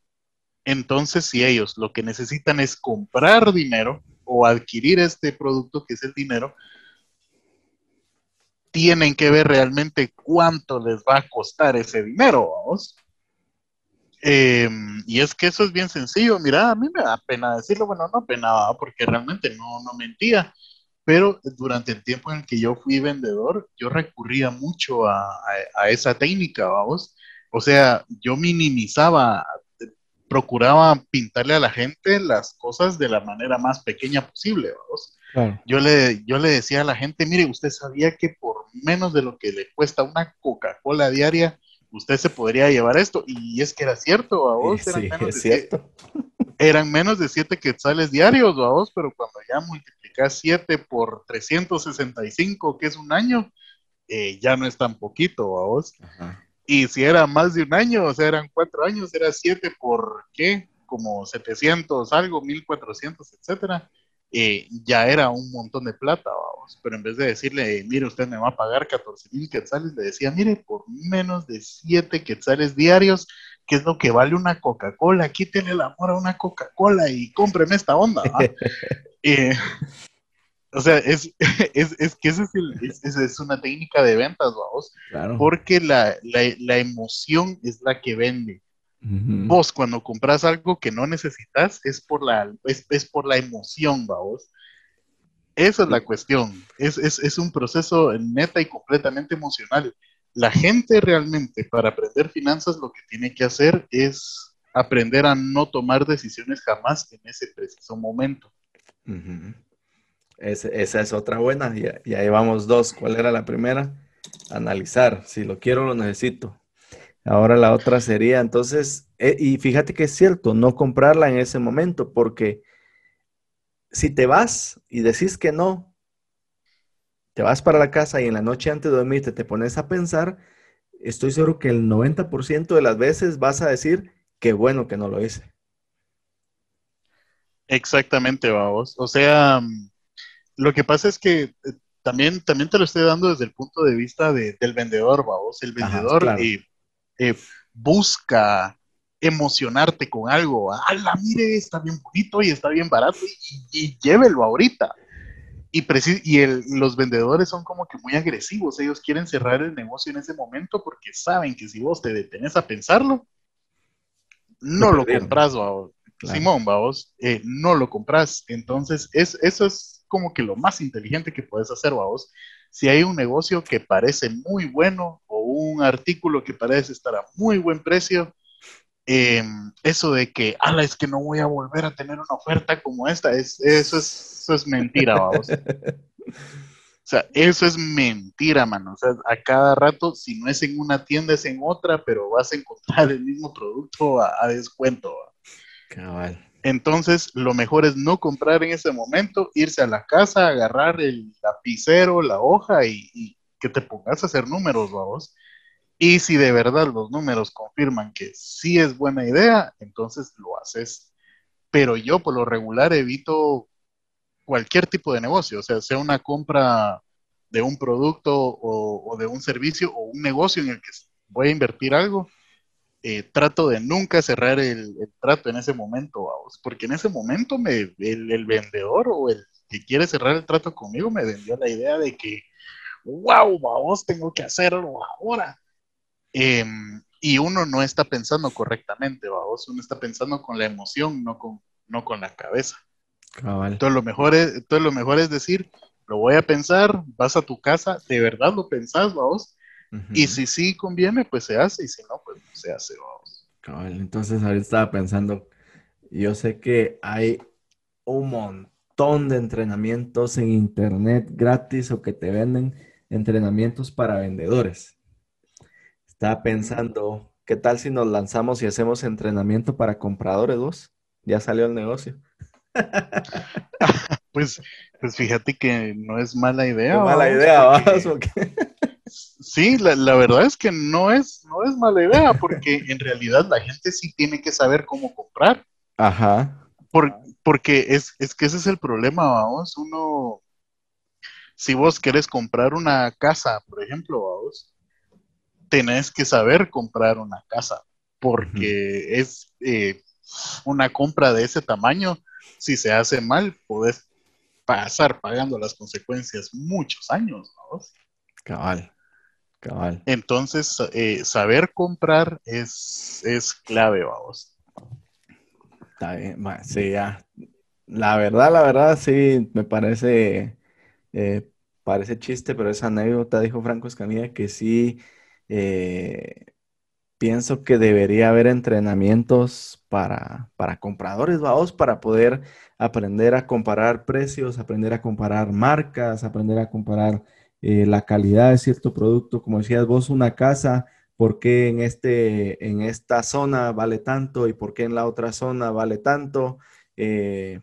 entonces si ellos lo que necesitan es comprar dinero o adquirir este producto que es el dinero, tienen que ver realmente cuánto les va a costar ese dinero, vos. Em, y es que eso es bien sencillo. Mira, a mí me da pena decirlo. Bueno, no pena, porque realmente no, no mentía. Pero durante el tiempo en el que yo fui vendedor, yo recurría mucho a, a, esa técnica, vamos. O sea, yo minimizaba, procuraba pintarle a la gente las cosas de la manera más pequeña posible, vamos. Yo, le, yo le decía a la gente, mire, usted sabía que por menos de lo que le cuesta una Coca-Cola diaria, usted se podría llevar esto. Y es que era cierto, a vos. Eran, menos de cierto. eran menos de 7 quetzales diarios, a vos, pero cuando ya multiplicas 7 por 365, que es un año, eh, ya no es tan poquito, a vos. Y si era más de un año, o sea, eran cuatro años, era siete por qué, como 700 algo, 1400, etcétera. Eh, ya era un montón de plata, vamos. Pero en vez de decirle, mire, usted me va a pagar 14 mil quetzales, le decía, mire, por menos de 7 quetzales diarios, ¿qué es lo que vale una Coca-Cola? Quítele el amor a una Coca-Cola y cómpreme esta onda. eh, o sea, es, es, es que esa es, es, es, una técnica de ventas, vamos. Claro. Porque la, la, la, emoción es la que vende. Vos cuando compras algo que no necesitas es por la, es, es por la emoción, vamos. Esa es la cuestión. Es, es, es un proceso neta y completamente emocional. La gente realmente para aprender finanzas lo que tiene que hacer es aprender a no tomar decisiones jamás en ese preciso momento. Es, esa es otra buena. Y, y, ahí vamos dos. ¿Cuál era la primera? Analizar. Si lo quiero, lo necesito. Ahora la otra sería, entonces, eh, y fíjate que es cierto, no comprarla en ese momento, porque si te vas y decís que no, te vas para la casa y en la noche antes de dormirte te pones a pensar, estoy seguro que el 90% de las veces vas a decir, qué bueno que no lo hice. Exactamente, vamos. O sea, lo que pasa es que eh, también, también te lo estoy dando desde el punto de vista de, del vendedor, vamos. El vendedor Ajá, claro. eh, eh, busca emocionarte con algo. ¡Hala, mire! Está bien bonito y está bien barato y, y llévelo ahorita. Y, y el, los vendedores son como que muy agresivos. Ellos quieren cerrar el negocio en ese momento porque saben que si vos te detenés a pensarlo, no lo, lo compras. Claro. Simón, vamos, eh, no lo compras. Entonces, es, eso es como que lo más inteligente que puedes hacer, vamos. Si hay un negocio que parece muy bueno o un artículo que parece estar a muy buen precio, eh, eso de que, ala, es que no voy a volver a tener una oferta como esta, es, eso, es, eso es mentira, vamos. O sea, eso es mentira, mano. O sea, a cada rato, si no es en una tienda, es en otra, pero vas a encontrar el mismo producto a, a descuento. Cabal. Entonces, lo mejor es no comprar en ese momento, irse a la casa, agarrar el lapicero, la hoja y, que te pongas a hacer números, vamos. Y si de verdad los números confirman que sí es buena idea, entonces lo haces. Pero yo por lo regular evito cualquier tipo de negocio, o sea, sea una compra de un producto o, o de un servicio o un negocio en el que voy a invertir algo, eh, trato de nunca cerrar el, el, trato en ese momento, vamos, porque en ese momento me, el, el, vendedor o el que quiere cerrar el trato conmigo me vendió la idea de que, wow, vamos, tengo que hacerlo ahora. Eh, y uno no está pensando correctamente, vamos, uno está pensando con la emoción, no con, no con la cabeza. Cabal. Entonces lo, mejor es, entonces lo mejor es decir, lo voy a pensar, vas a tu casa, de verdad lo pensás, vamos, Uh -huh. Y si sí conviene, pues se hace, y si no, pues no se hace, vamos. Entonces, ahorita estaba pensando, yo sé que hay un montón de entrenamientos en internet gratis o que te venden entrenamientos para vendedores. Estaba pensando, ¿qué tal si nos lanzamos y hacemos entrenamiento para compradores vos? Ya salió el negocio. pues, pues fíjate que no es mala idea. No mala idea, porque... Sí, la, la, verdad es que no es, no es mala idea, porque en realidad la gente sí tiene que saber cómo comprar. Ajá. Por, porque es, es que ese es el problema, vamos. Uno, si vos querés comprar una casa, por ejemplo, vamos, tenés que saber comprar una casa, porque uh -huh. es eh, una compra de ese tamaño. Si se hace mal, podés pasar pagando las consecuencias muchos años, vamos. Cabal. Cabal. Entonces, eh, saber comprar es, es clave, vamos. Está bien, sí, ya. La verdad, la verdad, sí, me parece, eh, parece chiste, pero esa anécdota, dijo Franco Escamilla, que sí, eh, pienso que debería haber entrenamientos para, para compradores, vamos, para poder aprender a comparar precios, aprender a comparar marcas, aprender a comparar eh, la calidad de cierto producto, como decías vos, una casa, por qué en, este, en esta zona vale tanto y por qué en la otra zona vale tanto, eh,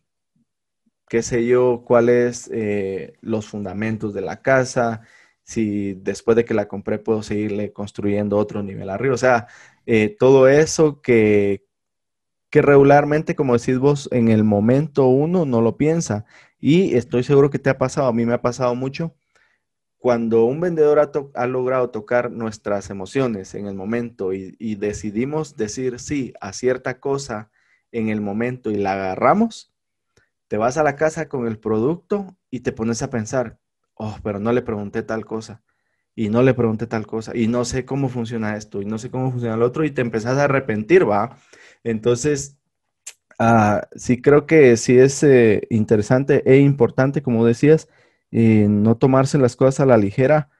qué sé yo, cuáles eh, los fundamentos de la casa, si después de que la compré puedo seguirle construyendo otro nivel arriba. O sea, eh, todo eso que, que regularmente, como decís vos, en el momento uno no lo piensa. Y estoy seguro que te ha pasado, a mí me ha pasado mucho. Cuando un vendedor ha, logrado tocar nuestras emociones en el momento y, decidimos decir sí a cierta cosa en el momento y la agarramos, te vas a la casa con el producto y te pones a pensar, oh, pero no le pregunté tal cosa y no le pregunté tal cosa y no sé cómo funciona esto y no sé cómo funciona el otro y te empezás a arrepentir, ¿va? Entonces, ah, sí creo que sí es eh, interesante e importante, como decías, eh, no tomarse las cosas a la ligera,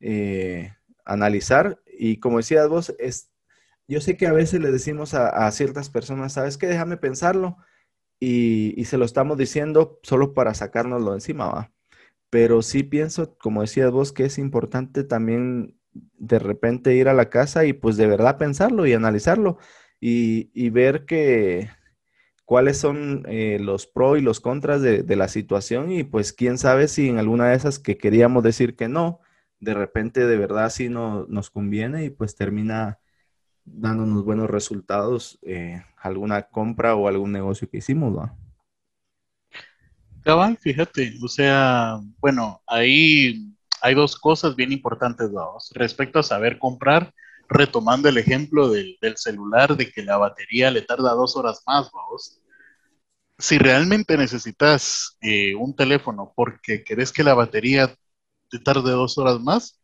eh, analizar y como decías vos, es, yo sé que a veces le decimos a, ciertas personas, ¿sabes qué? Déjame pensarlo y, se lo estamos diciendo solo para sacárnoslo encima, ¿va? Pero sí pienso, como decías vos, que es importante también de repente ir a la casa y pues de verdad pensarlo y analizarlo y, ver que cuáles son eh, los pros y los contras de, la situación y pues quién sabe si en alguna de esas que queríamos decir que no, de repente de verdad sí no, nos conviene y pues termina dándonos buenos resultados eh, alguna compra o algún negocio que hicimos, ¿no? Cabal, fíjate, o sea, bueno, ahí hay dos cosas bien importantes, vamos, respecto a saber comprar retomando el ejemplo del, celular, de que la batería le tarda dos horas más, vamos. Si realmente necesitas eh, un teléfono porque querés que la batería te tarde dos horas más,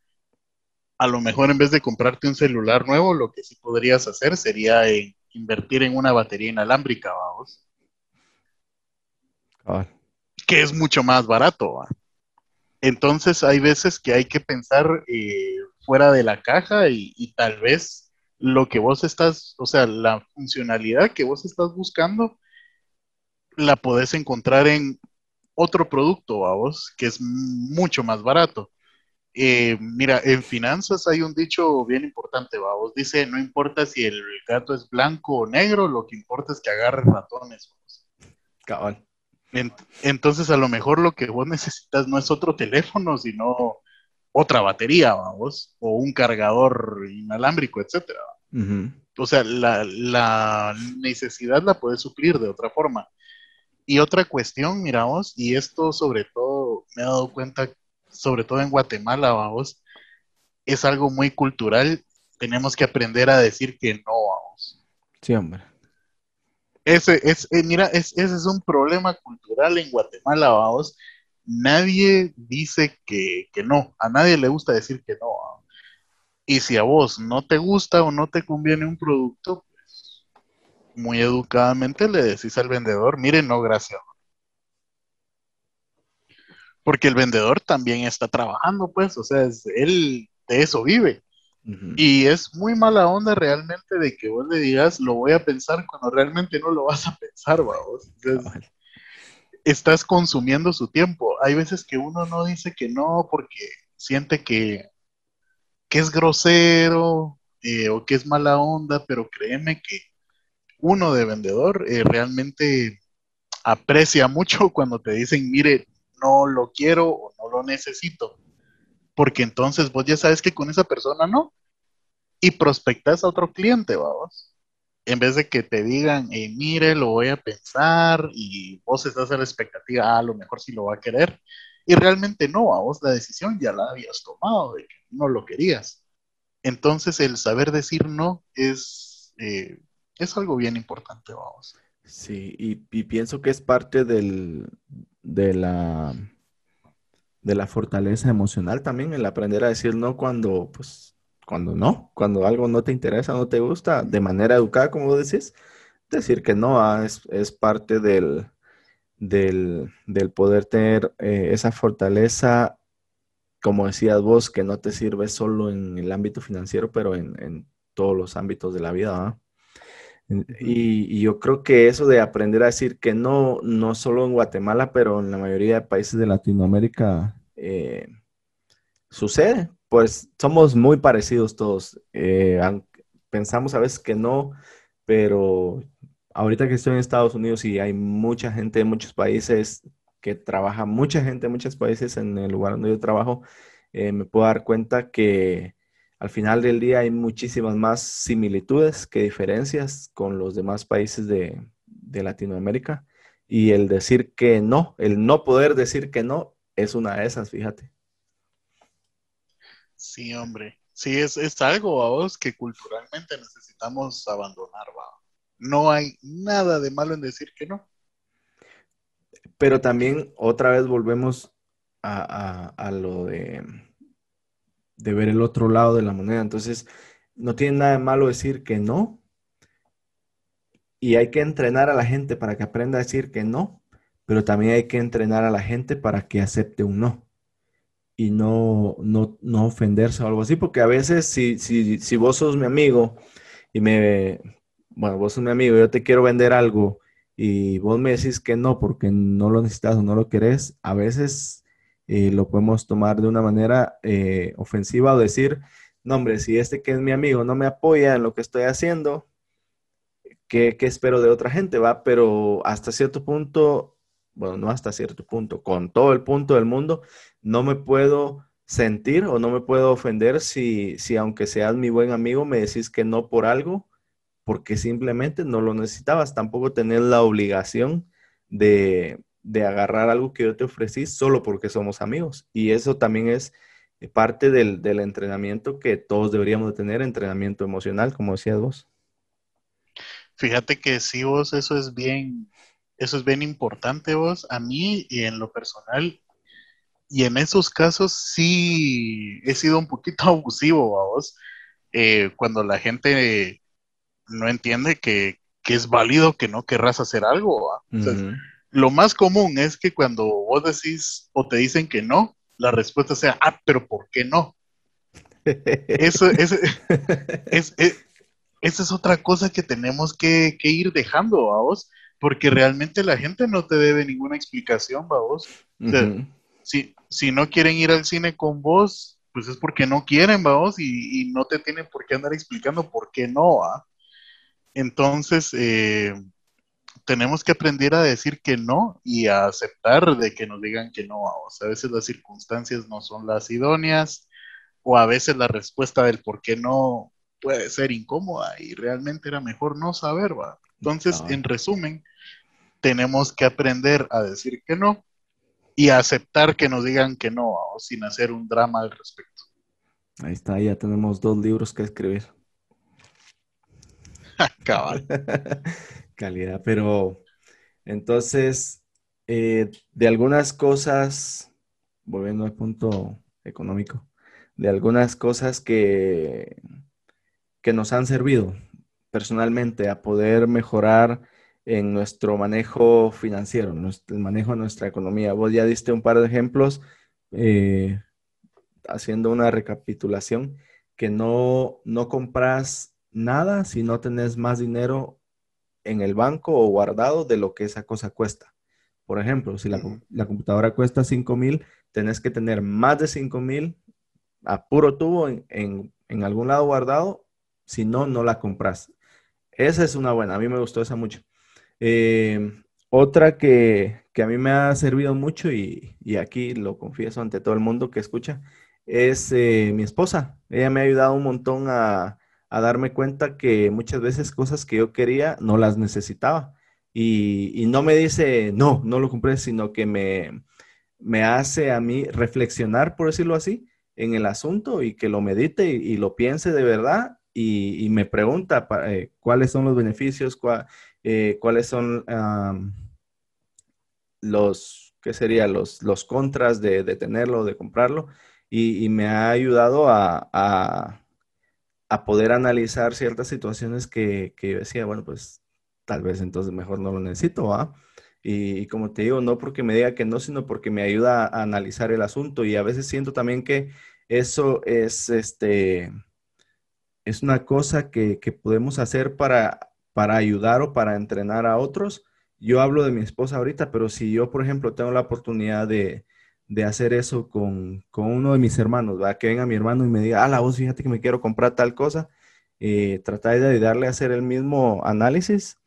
a lo mejor en vez de comprarte un celular nuevo, lo que sí podrías hacer sería invertir en una batería inalámbrica, vamos. Que es mucho más barato. Entonces hay veces que hay que pensar eh, fuera de la caja y, tal vez lo que vos estás, o sea, la funcionalidad que vos estás buscando, la podés encontrar en otro producto a vos que es mucho más barato. Eh, mira, en finanzas hay un dicho bien importante, ¿va? vos dice, no importa si el gato es blanco o negro, lo que importa es que agarre ratones. Cabal. entonces a lo mejor lo que vos necesitas no es otro teléfono, sino otra batería, vamos, o un cargador inalámbrico, etcétera. O sea, la, necesidad la puedes suplir de otra forma. Y otra cuestión, miramos, y esto sobre todo me he dado cuenta, sobre todo en Guatemala, vamos, es algo muy cultural. Tenemos que aprender a decir que no, vamos. Sí, hombre. Ese es, eh, mira, ese es un problema cultural en Guatemala, vamos, nadie dice que, no, a nadie le gusta decir que no. Y si a vos no te gusta o no te conviene un producto, pues muy educadamente le decís al vendedor, mire, no, gracias. Porque el vendedor también está trabajando, pues, o sea, él de eso vive. Y es muy mala onda realmente de que vos le digas, lo voy a pensar cuando realmente no lo vas a pensar, vamos estás consumiendo su tiempo. Hay veces que uno no dice que no porque siente que, que es grosero eh, o que es mala onda, pero créeme que uno de vendedor eh, realmente aprecia mucho cuando te dicen, mire, no lo quiero o no lo necesito. Porque entonces vos ya sabes que con esa persona no. Y prospectas a otro cliente, vamos en vez de que te digan, eh, mire, lo voy a pensar y vos estás a la expectativa, ah, a lo mejor sí lo va a querer, y realmente no, a vos la decisión ya la habías tomado de que no lo querías. Entonces el saber decir no es, eh, es algo bien importante, vamos. Sí, y, pienso que es parte del, de la de la fortaleza emocional también, el aprender a decir no cuando pues cuando no, cuando algo no te interesa, no te gusta, de manera educada, como decís, decir que no ah, es, parte del, del, poder tener eh, esa fortaleza, como decías vos, que no te sirve solo en el ámbito financiero, pero en, todos los ámbitos de la vida. Y, yo creo que eso de aprender a decir que no, no solo en Guatemala, pero en la mayoría de países de Latinoamérica eh, sucede pues somos muy parecidos todos. Eh, pensamos a veces que no, pero ahorita que estoy en Estados Unidos y hay mucha gente de muchos países que trabaja, mucha gente de muchos países en el lugar donde yo trabajo, eh, me puedo dar cuenta que al final del día hay muchísimas más similitudes que diferencias con los demás países de, de Latinoamérica. Y el decir que no, el no poder decir que no, es una de esas, fíjate. Sí, hombre. Sí, es, es algo, vos, que culturalmente necesitamos abandonar, va. No hay nada de malo en decir que no. Pero también otra vez volvemos a, lo de, de ver el otro lado de la moneda. Entonces, no tiene nada de malo decir que no. Y hay que entrenar a la gente para que aprenda a decir que no, pero también hay que entrenar a la gente para que acepte un no y no, no, no ofenderse o algo así, porque a veces si, si, si vos sos mi amigo y me, bueno, vos sos mi amigo, yo te quiero vender algo y vos me decís que no porque no lo necesitas o no lo querés, a veces eh, lo podemos tomar de una manera eh, ofensiva o decir, no hombre, si este que es mi amigo no me apoya en lo que estoy haciendo, ¿qué, qué espero de otra gente? Va, pero hasta cierto punto, bueno, no hasta cierto punto, con todo el punto del mundo, no me puedo sentir o no me puedo ofender si, si aunque seas mi buen amigo me decís que no por algo, porque simplemente no lo necesitabas. Tampoco tener la obligación de, de agarrar algo que yo te ofrecí solo porque somos amigos. Y eso también es parte del, del entrenamiento que todos deberíamos de tener, entrenamiento emocional, como decías vos. Fíjate que sí, vos, eso es bien, eso es bien importante, vos. A mí y en lo personal, y en esos casos sí he sido un poquito abusivo, vos. Eh, cuando la gente no entiende que, es válido que no querrás hacer algo. lo más común es que cuando vos decís o te dicen que no, la respuesta sea, ah, pero ¿por qué no? Eso, es, es, esa es otra cosa que tenemos que, ir dejando, vos, porque realmente la gente no te debe ninguna explicación, vos. Si, si no quieren ir al cine con vos, pues es porque no quieren, vamos, y, y no te tienen por qué andar explicando por qué no, ¿ah? Entonces, eh, tenemos que aprender a decir que no y a aceptar de que nos digan que no. vamos. a veces las circunstancias no son las idóneas o a veces la respuesta del por qué no puede ser incómoda y realmente era mejor no saber, ¿va? Entonces, en resumen, tenemos que aprender a decir que no y aceptar que nos digan que no, sin hacer un drama al respecto. Ahí está, ya tenemos dos libros que escribir. Cabal. Calidad, pero entonces, eh, de algunas cosas, volviendo al punto económico, de algunas cosas que, que nos han servido personalmente a poder mejorar en nuestro manejo financiero, el manejo de nuestra economía. Vos ya diste un par de ejemplos eh, haciendo una recapitulación que no, no compras nada si no tenés más dinero en el banco o guardado de lo que esa cosa cuesta. Por ejemplo, si la, computadora cuesta 5 mil, tenés que tener más de 5 mil a puro tubo en, en, algún lado guardado, si no, no la compras. Esa es una buena, a mí me gustó esa mucho. Eh, otra que, a mí me ha servido mucho y, aquí lo confieso ante todo el mundo que escucha, es eh, mi esposa. Ella me ha ayudado un montón a, darme cuenta que muchas veces cosas que yo quería no las necesitaba. Y, no me dice, no, no lo compré, sino que me, me hace a mí reflexionar, por decirlo así, en el asunto y que lo medite y, lo piense de verdad y, me pregunta eh, cuáles son los beneficios, eh, cuáles son los, ¿qué sería? Los, los contras de, de tenerlo, de comprarlo, y, me ha ayudado a, a, poder analizar ciertas situaciones que, que, yo decía, bueno, pues tal vez entonces mejor no lo necesito, ¿va? Y, como te digo, no porque me diga que no, sino porque me ayuda a analizar el asunto y a veces siento también que eso es, este, es una cosa que, que podemos hacer para para ayudar o para entrenar a otros. Yo hablo de mi esposa ahorita, pero si yo, por ejemplo, tengo la oportunidad de, hacer eso con, uno de mis hermanos, ¿verdad? que venga mi hermano y me diga, ah, la voz, fíjate que me quiero comprar tal cosa, eh, tratar de ayudarle a hacer el mismo análisis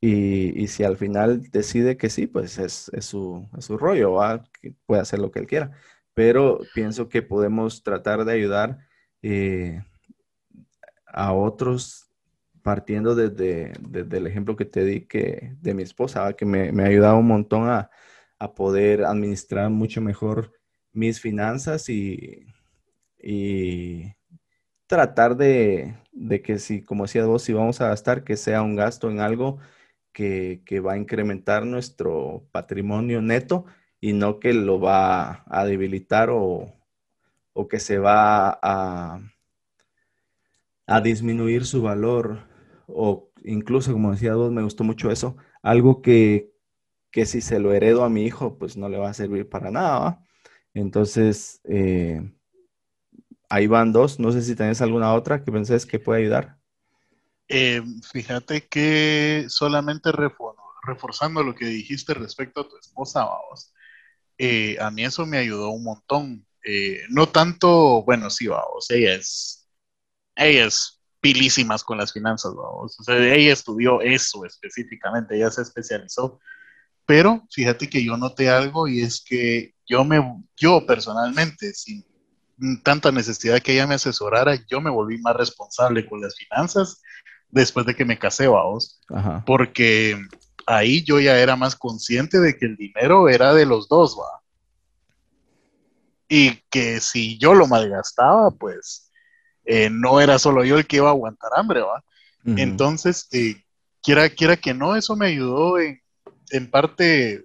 y, si al final decide que sí, pues es, su, rollo, ¿va? que puede hacer lo que él quiera. pero pienso que podemos tratar de ayudar eh, a otros partiendo desde, el ejemplo que te di que, de mi esposa, que me, ha ayudado un montón a, poder administrar mucho mejor mis finanzas y, tratar de, que si, como decías vos, si vamos a gastar, que sea un gasto en algo que, va a incrementar nuestro patrimonio neto y no que lo va a debilitar o, o que se va a, a disminuir su valor o incluso, como decía vos, me gustó mucho eso, algo que, si se lo heredo a mi hijo, pues no le va a servir para nada. Entonces, eh, ahí van dos. No sé si tenés alguna otra que pensés que puede ayudar. Eh, fíjate que solamente reforzando lo que dijiste respecto a tu esposa, vamos, eh, a mí eso me ayudó un montón. no tanto, bueno, sí, vamos, ella es, ella es pilísimas con las finanzas, O sea, ella estudió eso específicamente, ella se especializó. Pero fíjate que yo noté algo y es que yo me, yo personalmente, sin tanta necesidad que ella me asesorara, yo me volví más responsable con las finanzas después de que me casé, vamos. Porque ahí yo ya era más consciente de que el dinero era de los dos, va. Y que si yo lo malgastaba, pues eh, no era solo yo el que iba a aguantar hambre, ¿va? Entonces, eh, quiera, quiera que no, eso me ayudó en, parte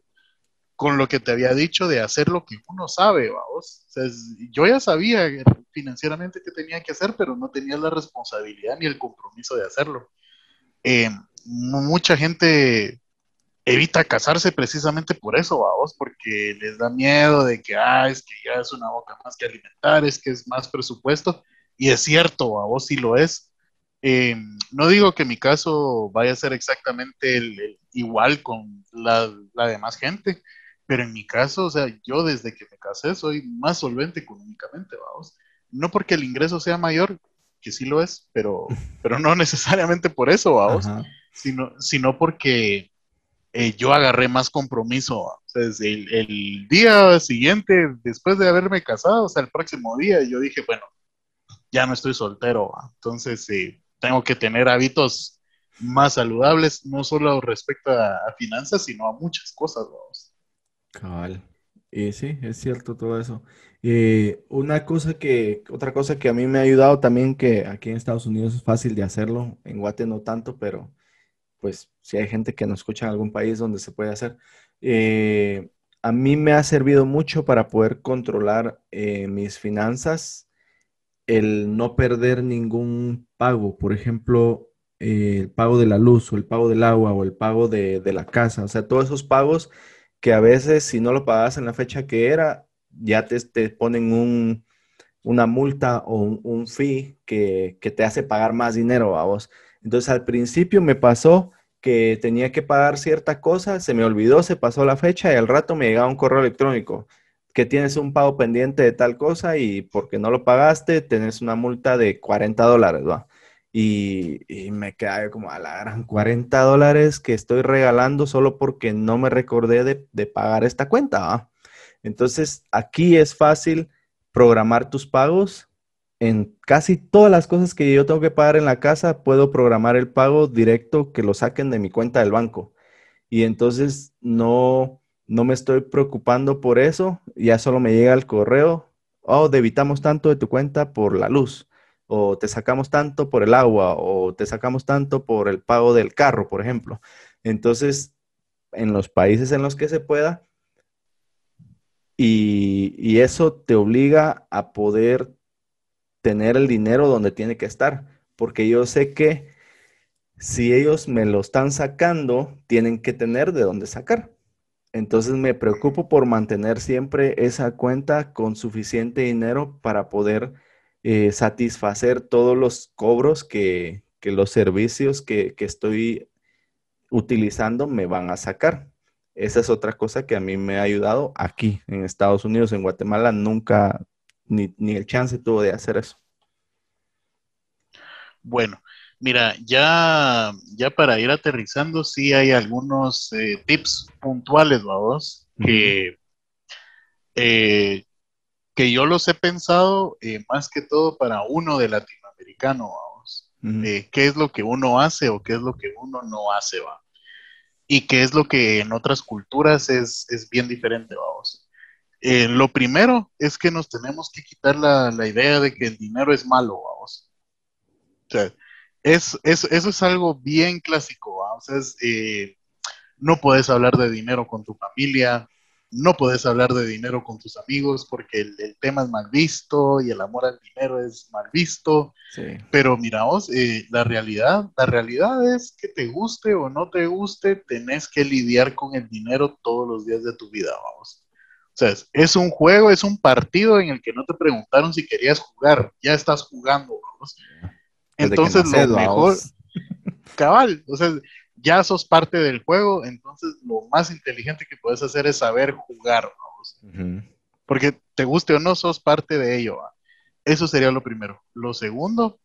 con lo que te había dicho de hacer lo que uno sabe, ¿va? O sea, yo ya sabía financieramente qué tenía que hacer, pero no tenía la responsabilidad ni el compromiso de hacerlo. Eh, mucha gente evita casarse precisamente por eso, vos, porque les da miedo de que, ah, es que ya es una boca más que alimentar, es que es más presupuesto, y es cierto, a vos sí lo es. Eh, no digo que mi caso vaya a ser exactamente el, igual con la, la, demás gente, pero en mi caso, o sea, yo desde que me casé soy más solvente económicamente, vamos. No porque el ingreso sea mayor, que sí lo es, pero, pero no necesariamente por eso, vamos, sino, sino porque eh, yo agarré más compromiso. O sea, el, el, día siguiente, después de haberme casado, o sea, el próximo día, yo dije, bueno, ya no estoy soltero, entonces sí, tengo que tener hábitos más saludables, no solo respecto a, finanzas, sino a muchas cosas. Vamos. Cabal. Y sí, es cierto todo eso. Eh, una cosa que, otra cosa que a mí me ha ayudado también, que aquí en Estados Unidos es fácil de hacerlo, en Guate no tanto, pero pues si hay gente que nos escucha en algún país donde se puede hacer, eh, a mí me ha servido mucho para poder controlar eh, mis finanzas el no perder ningún pago, por ejemplo, eh, el pago de la luz o el pago del agua o el pago de, la casa, o sea, todos esos pagos que a veces si no lo pagas en la fecha que era, ya te, te ponen un, una multa o un, fee que, te hace pagar más dinero a vos. Entonces al principio me pasó que tenía que pagar cierta cosa, se me olvidó, se pasó la fecha y al rato me llegaba un correo electrónico que tienes un pago pendiente de tal cosa y porque no lo pagaste, tenés una multa de 40 dólares, ¿va? Y, me quedé como a la gran 40 dólares que estoy regalando solo porque no me recordé de, pagar esta cuenta, ¿va? Entonces, aquí es fácil programar tus pagos. En casi todas las cosas que yo tengo que pagar en la casa, puedo programar el pago directo que lo saquen de mi cuenta del banco. Y entonces no, no me estoy preocupando por eso, ya solo me llega el correo, oh, debitamos tanto de tu cuenta por la luz, o te sacamos tanto por el agua, o te sacamos tanto por el pago del carro, por ejemplo. Entonces, en los países en los que se pueda, y, y eso te obliga a poder tener el dinero donde tiene que estar, porque yo sé que si ellos me lo están sacando, tienen que tener de dónde sacar. Entonces me preocupo por mantener siempre esa cuenta con suficiente dinero para poder eh, satisfacer todos los cobros que, los servicios que, estoy utilizando me van a sacar. Esa es otra cosa que a mí me ha ayudado aquí en Estados Unidos. En Guatemala nunca ni, ni el chance tuvo de hacer eso. Bueno, Mira, ya, ya para ir aterrizando, sí hay algunos eh, tips puntuales, vamos, que, eh, que yo los he pensado eh, más que todo para uno de latinoamericano, vamos. ¿Qué es lo que uno hace o qué es lo que uno no hace, va? Y qué es lo que en otras culturas es, es bien diferente, vamos. Lo primero es que nos tenemos que quitar la, la, idea de que el dinero es malo, vamos. O sea, es, es, eso es algo bien clásico, vamos. Es, no puedes hablar de dinero con tu familia, no puedes hablar de dinero con tus amigos porque el, tema es mal visto y el amor al dinero es mal visto. Pero miraos, eh, la realidad, la realidad es que te guste o no te guste, tenés que lidiar con el dinero todos los días de tu vida, vamos. O sea, es, un juego, es un partido en el que no te preguntaron si querías jugar, ya estás jugando, vamos. Entonces, lo mejor, cabal, o sea, ya sos parte del juego, entonces lo más inteligente que puedes hacer es saber jugar, Porque te guste o no, sos parte de ello. Eso sería lo primero. Lo segundo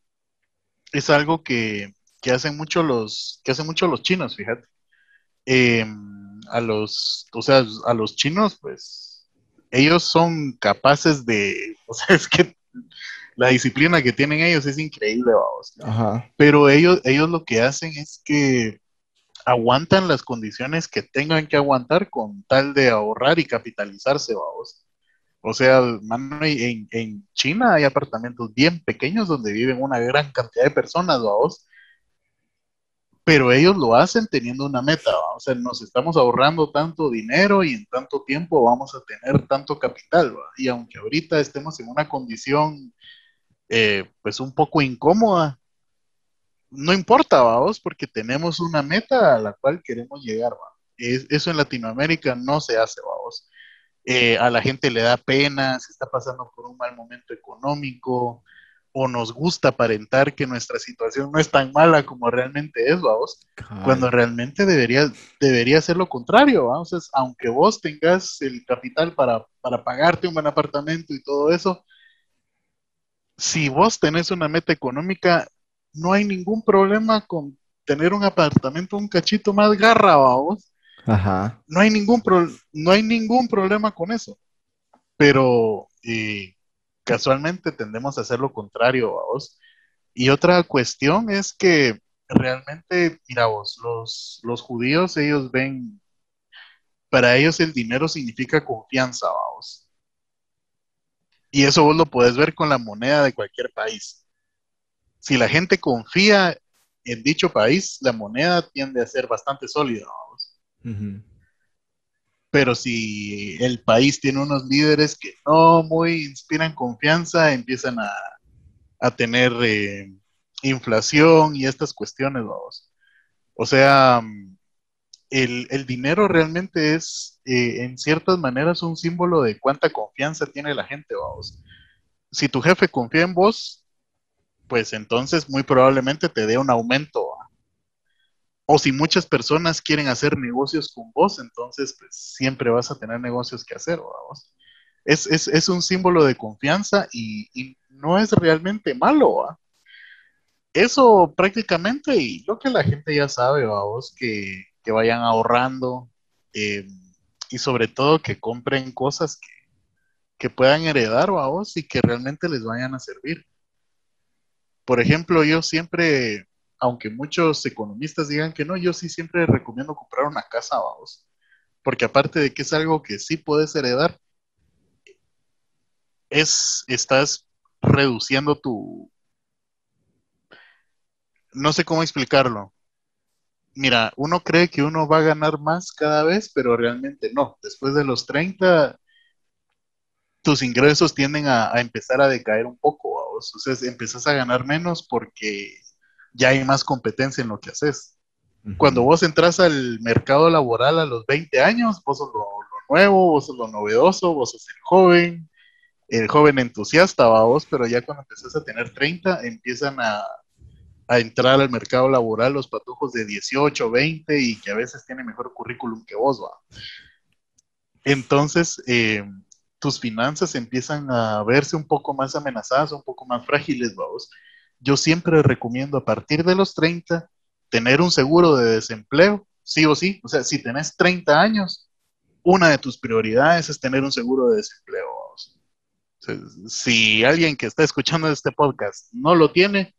es algo que, hacen mucho los, que hacen mucho los chinos, fíjate. Em, a los, o sea, a los chinos, pues, ellos son capaces de, o sea, es que la disciplina que tienen ellos es increíble, vamos. Pero ellos, ellos lo que hacen es que aguantan las condiciones que tengan que aguantar con tal de ahorrar y capitalizarse, vamos. O sea, en, en, China hay apartamentos bien pequeños donde viven una gran cantidad de personas, vamos. Pero ellos lo hacen teniendo una meta, ¿va? o sea, nos estamos ahorrando tanto dinero y en tanto tiempo vamos a tener tanto capital, ¿va? y aunque ahorita estemos en una condición eh, pues un poco incómoda, no importa, vamos, porque tenemos una meta a la cual queremos llegar, ¿va? eso en Latinoamérica no se hace, vamos. Eh, a la gente le da pena, se está pasando por un mal momento económico, o nos gusta aparentar que nuestra situación no es tan mala como realmente es, vamos, cuando realmente debería, debería ser lo contrario, vamos, aunque vos tengas el capital para, para pagarte un buen apartamento y todo eso, si vos tenés una meta económica, no hay ningún problema con tener un apartamento un cachito más garra, vamos. Ajá. No hay ningún no hay ningún problema con eso. Pero eh, casualmente tendemos a hacer lo contrario, vamos. Y otra cuestión es que realmente, mira vos, los, los judíos, ellos ven, para ellos el dinero significa confianza, vamos. Y eso vos lo puedes ver con la moneda de cualquier país si la gente confía en dicho país, la moneda tiende a ser bastante sólida. Pero si el país tiene unos líderes que no muy inspiran confianza, empiezan a, tener eh, inflación y estas cuestiones, vamos. O sea, el, dinero realmente es, eh, en ciertas maneras, un símbolo de cuánta confianza tiene la gente, vamos. Si tu jefe confía en vos, pues entonces muy probablemente te dé un aumento. O si muchas personas quieren hacer negocios con vos, entonces pues siempre vas a tener negocios que hacer, vamos. Es, es, un símbolo de confianza y, no es realmente malo. Eso prácticamente, y lo que la gente ya sabe, vamos, que, que vayan ahorrando eh, y sobre todo que compren cosas que, que puedan heredar, vamos, y que realmente les vayan a servir. Por ejemplo, yo siempre, aunque muchos economistas digan que no, yo sí siempre recomiendo comprar una casa, vamos. Porque aparte de que es algo que sí puedes heredar, es, estás reduciendo tu... No sé cómo explicarlo. Mira, uno cree que uno va a ganar más cada vez, pero realmente no. Después de los 30, tus ingresos tienden a, empezar a decaer un poco, ¿vos? Entonces empezás a ganar menos porque ya hay más competencia en lo que haces. Cuando vos entras al mercado laboral a los 20 años, vos sos lo, nuevo, vos sos lo novedoso, vos sos el joven, el joven entusiasta, vos, pero ya cuando empezás a tener 30, empiezan a, a entrar al mercado laboral los patojos de 18, 20 y que a veces tienen mejor currículum que vos, va. Entonces, eh, tus finanzas empiezan a verse un poco más amenazadas, un poco más frágiles, vamos. Yo siempre recomiendo a partir de los 30 tener un seguro de desempleo, sí o sí. O sea, si tenés 30 años, una de tus prioridades es tener un seguro de desempleo. Si alguien que está escuchando este podcast no lo tiene,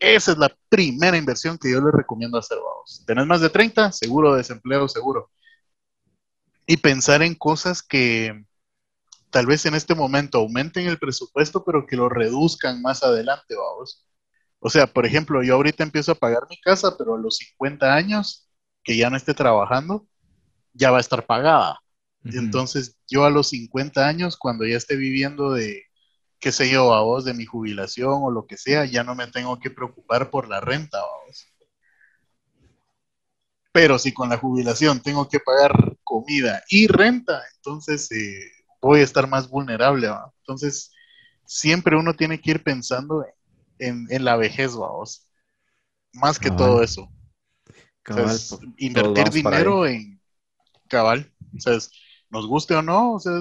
esa es la primera inversión que yo les recomiendo hacer, vamos. Tenés más de 30, seguro desempleo, seguro. Y pensar en cosas que tal vez en este momento aumenten el presupuesto, pero que lo reduzcan más adelante, vamos. O sea, por ejemplo, yo ahorita empiezo a pagar mi casa, pero a los 50 años, que ya no esté trabajando, ya va a estar pagada. Entonces, yo a los 50 años, cuando ya esté viviendo de, qué sé yo, a vos, de mi jubilación o lo que sea, ya no me tengo que preocupar por la renta, vos. Pero si con la jubilación tengo que pagar comida y renta, entonces eh, voy a estar más vulnerable. Entonces, siempre uno tiene que ir pensando en, la vejez, vamos. Más que todo eso. Pues, invertir dinero en cabal. O sea, nos guste o no, o sea,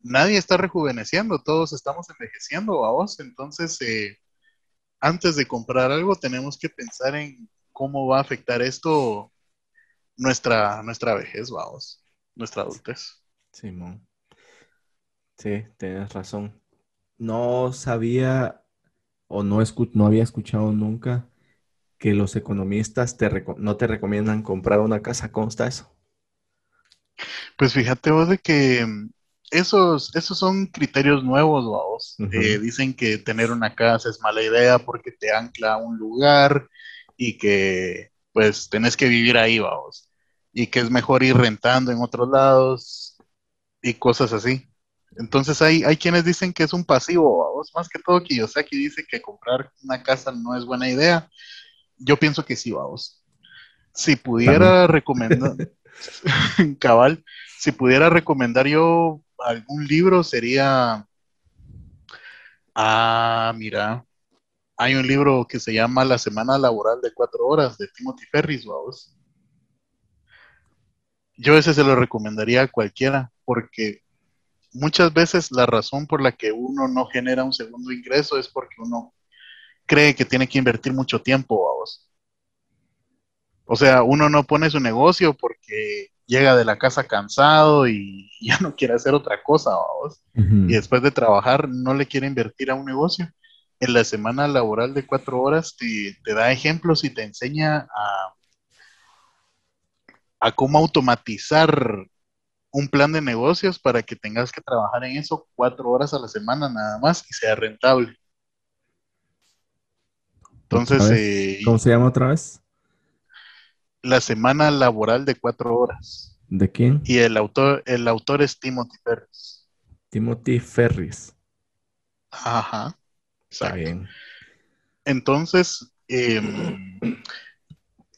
nadie está rejuveneciendo, todos estamos envejeciendo, vamos. Entonces, eh, antes de comprar algo, tenemos que pensar en cómo va a afectar esto nuestra, nuestra vejez, vamos, nuestra adultez. Simón. Sí, tienes razón. No sabía o no, no había escuchado nunca que los economistas te no te recomiendan comprar una casa. ¿Cómo está eso? Pues fíjate vos de que esos, esos son criterios nuevos, vos. Eh, dicen que tener una casa es mala idea porque te ancla a un lugar y que pues tenés que vivir ahí, vamos. Y que es mejor ir rentando en otros lados y cosas así. Entonces hay, hay quienes dicen que es un pasivo, vos, más que todo Kiyosaki dice que comprar una casa no es buena idea. Yo pienso que sí, vamos. Si pudiera recomendar, cabal, si pudiera recomendar yo algún libro sería, ah, mira, hay un libro que se llama La Semana Laboral de Cuatro Horas de Timothy Ferris, vamos. Yo ese se lo recomendaría a cualquiera, porque muchas veces la razón por la que uno no genera un segundo ingreso es porque uno cree que tiene que invertir mucho tiempo, vamos. O sea, uno no pone su negocio porque llega de la casa cansado y ya no quiere hacer otra cosa, vamos. Y después de trabajar no le quiere invertir a un negocio. En la semana laboral de cuatro horas te, te da ejemplos y te enseña a, a cómo automatizar un plan de negocios para que tengas que trabajar en eso cuatro horas a la semana nada más y sea rentable. Entonces, eh, ¿cómo se llama otra vez? La semana laboral de cuatro horas. ¿De quién? Y el autor, el autor es Timothy Ferris. Timothy Ferris. Ajá. Está bien. Entonces, eh,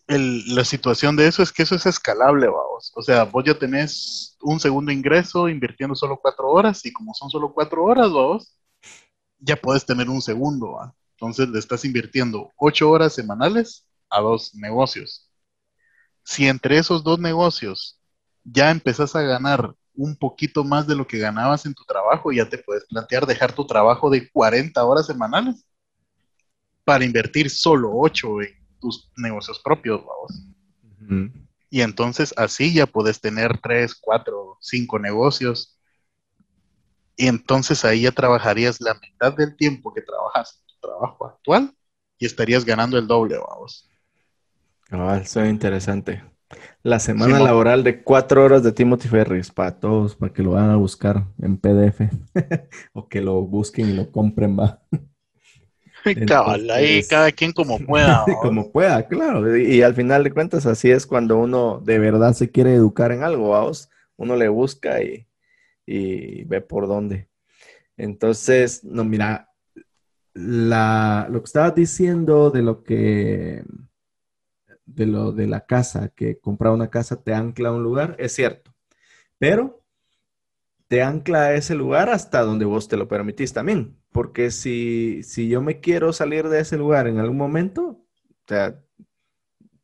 la situación de eso es que eso es escalable, vamos. O sea, vos ya tenés un segundo ingreso invirtiendo solo cuatro horas y como son solo cuatro horas, vamos, ya puedes tener un segundo, ¿va? Entonces le estás invirtiendo ocho horas semanales a dos negocios. Si entre esos dos negocios ya empezás a ganar un poquito más de lo que ganabas en tu trabajo, ya te puedes plantear dejar tu trabajo de 40 horas semanales para invertir solo ocho en tus negocios propios, vamos. Y entonces así ya puedes tener tres, cuatro, cinco negocios. Y entonces ahí ya trabajarías la mitad del tiempo que trabajas en tu trabajo actual y estarías ganando el doble, vamos. Ah, eso es interesante. La semana laboral de cuatro horas de Timothy Ferris para todos, para que lo van a buscar en PDF o que lo busquen y lo compren, va. Cabal, ahí cada quien como pueda. como pueda, claro. Y, al final de cuentas, así es cuando uno de verdad se quiere educar en algo, vamos. Uno le busca y, ve por dónde. Entonces, no, mira, la, lo que estabas diciendo de lo que, de lo de la casa, que comprar una casa te ancla a un lugar, es cierto. Pero te ancla a ese lugar hasta donde vos te lo permitís también. Porque si, si yo me quiero salir de ese lugar en algún momento, o sea,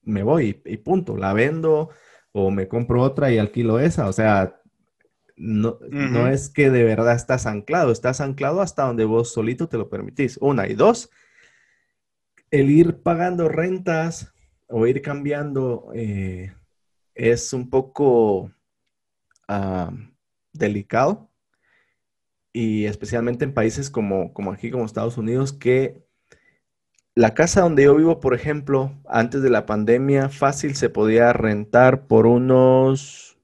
me voy y, punto. La vendo o me compro otra y alquilo esa. O sea, no, no, es que de verdad estás anclado, estás anclado hasta donde vos solito te lo permitís. Una y dos, el ir pagando rentas o ir cambiando eh, es un poco ah, delicado y especialmente en países como, como aquí, como Estados Unidos, que la casa donde yo vivo, por ejemplo, antes de la pandemia, fácil se podía rentar por unos,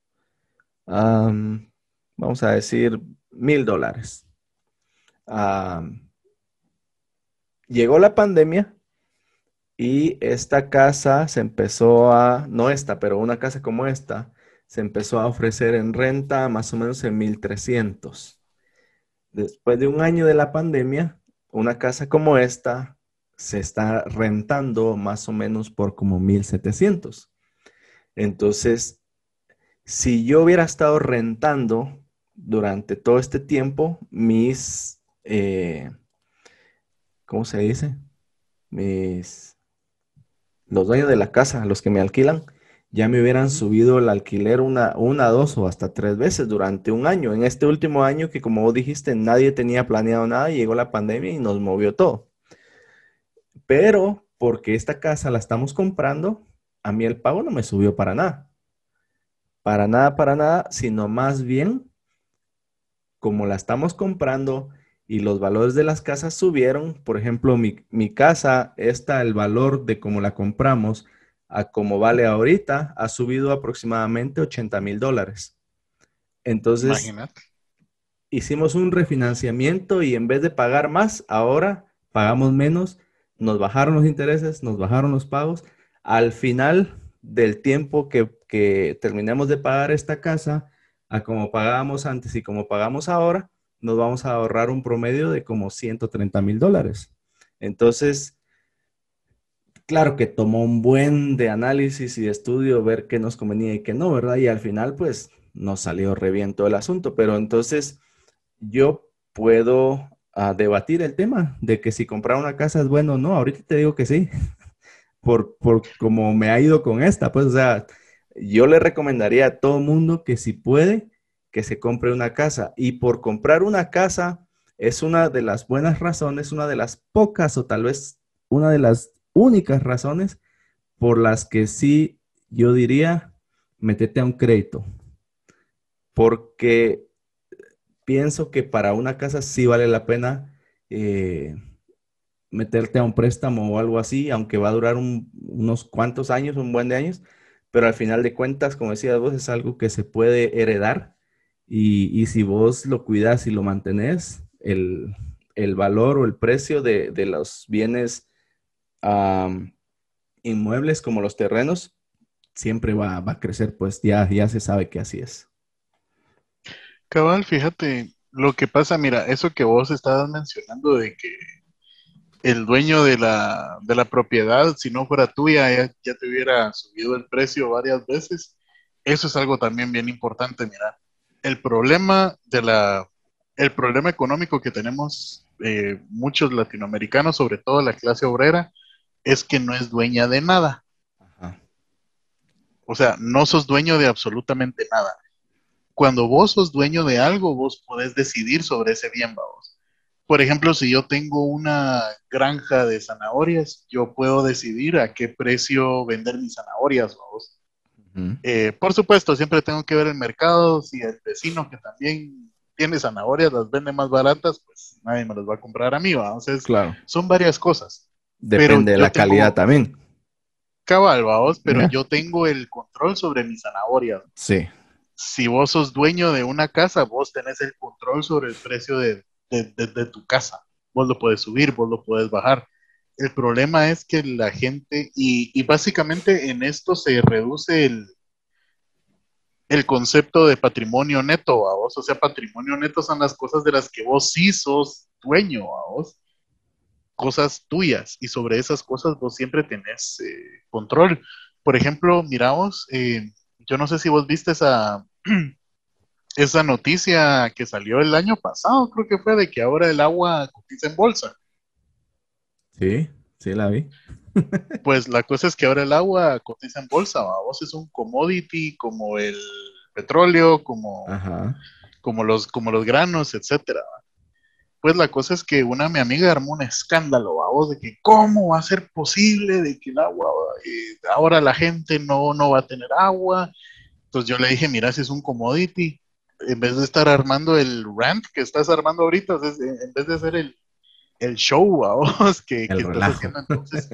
vamos a decir, mil dólares. llegó la pandemia y esta casa se empezó a, no esta, pero una casa como esta, se empezó a ofrecer en renta más o menos en 1300. Después de un año de la pandemia, una casa como esta se está rentando más o menos por como 1700. Entonces, si yo hubiera estado rentando durante todo este tiempo, mis, eh, ¿cómo se dice? Mis, los dueños de la casa, los que me alquilan, ya me hubieran subido el alquiler una, una, dos o hasta tres veces durante un año. En este último año que como vos dijiste, nadie tenía planeado nada, llegó la pandemia y nos movió todo. Pero porque esta casa la estamos comprando, a mí el pago no me subió para nada. Para nada, para nada, sino más bien, como la estamos comprando y los valores de las casas subieron, por ejemplo, mi, mi casa, está el valor de cómo la compramos, a como vale ahorita, ha subido aproximadamente 80 mil dólares. Entonces, hicimos un refinanciamiento y en vez de pagar más, ahora pagamos menos, nos bajaron los intereses, nos bajaron los pagos. Al final del tiempo que, que terminemos de pagar esta casa, a como pagábamos antes y como pagamos ahora, nos vamos a ahorrar un promedio de como 130 mil dólares. Entonces, claro que tomó un buen de análisis y de estudio ver qué nos convenía y qué no, ¿verdad? Y al final, pues, nos salió reviento el asunto. Pero entonces, yo puedo ah, debatir el tema de que si comprar una casa es bueno o no. Ahorita te digo que sí, por, por como me ha ido con esta. Pues, o sea, yo le recomendaría a todo mundo que si puede, que se compre una casa. Y por comprar una casa es una de las buenas razones, una de las pocas o tal vez una de las únicas razones por las que sí yo diría, metete a un crédito. Porque pienso que para una casa sí vale la pena eh, meterte a un préstamo o algo así, aunque va a durar unos cuantos años, un buen de años, pero al final de cuentas, como decías vos, es algo que se puede heredar y, si vos lo cuidas y lo mantenés, el, valor o el precio de, de los bienes inmuebles como los terrenos, siempre va, a crecer, pues ya, ya se sabe que así es. Cabal, fíjate, lo que pasa, mira, eso que vos estabas mencionando de que el dueño de la, de la propiedad, si no fuera tuya, ya, ya, te hubiera subido el precio varias veces. Eso es algo también bien importante, mira. El problema de la, el problema económico que tenemos eh, muchos latinoamericanos, sobre todo la clase obrera, es que no es dueña de nada. O sea, no sos dueño de absolutamente nada. Cuando vos sos dueño de algo, vos podés decidir sobre ese bien, vos. Por ejemplo, si yo tengo una granja de zanahorias, yo puedo decidir a qué precio vender mis zanahorias, vos. Eh, por supuesto, siempre tengo que ver el mercado. Si el vecino que también tiene zanahorias las vende más baratas, pues nadie me las va a comprar a mí, vamos. claro. Son varias cosas. Depende de la calidad también. Cabal, vos, pero yo tengo el control sobre mis zanahorias. Sí. Si vos sos dueño de una casa, vos tenés el control sobre el precio de, tu casa. Vos lo puedes subir, vos lo puedes bajar. El problema es que la gente, y, básicamente en esto se reduce el, el concepto de patrimonio neto, a vos. O sea, patrimonio neto son las cosas de las que vos sí sos dueño, a vos cosas tuyas y sobre esas cosas vos siempre tenés eh, control. Por ejemplo, miramos, eh, yo no sé si vos viste esa, esa noticia que salió el año pasado, creo que fue de que ahora el agua cotiza en bolsa. Sí, sí la vi. pues la cosa es que ahora el agua cotiza en bolsa, vos es un commodity como el petróleo, como, como, los, como los granos, etcétera pues la cosa es que una mi amiga armó un escándalo, vos, de que cómo va a ser posible de que el agua, eh, ahora la gente no, no va a tener agua. Entonces yo le dije, mira, si es un commodity, en vez de estar armando el rant que estás armando ahorita, en vez de hacer el, el show, vamos, que, que estás haciendo entonces,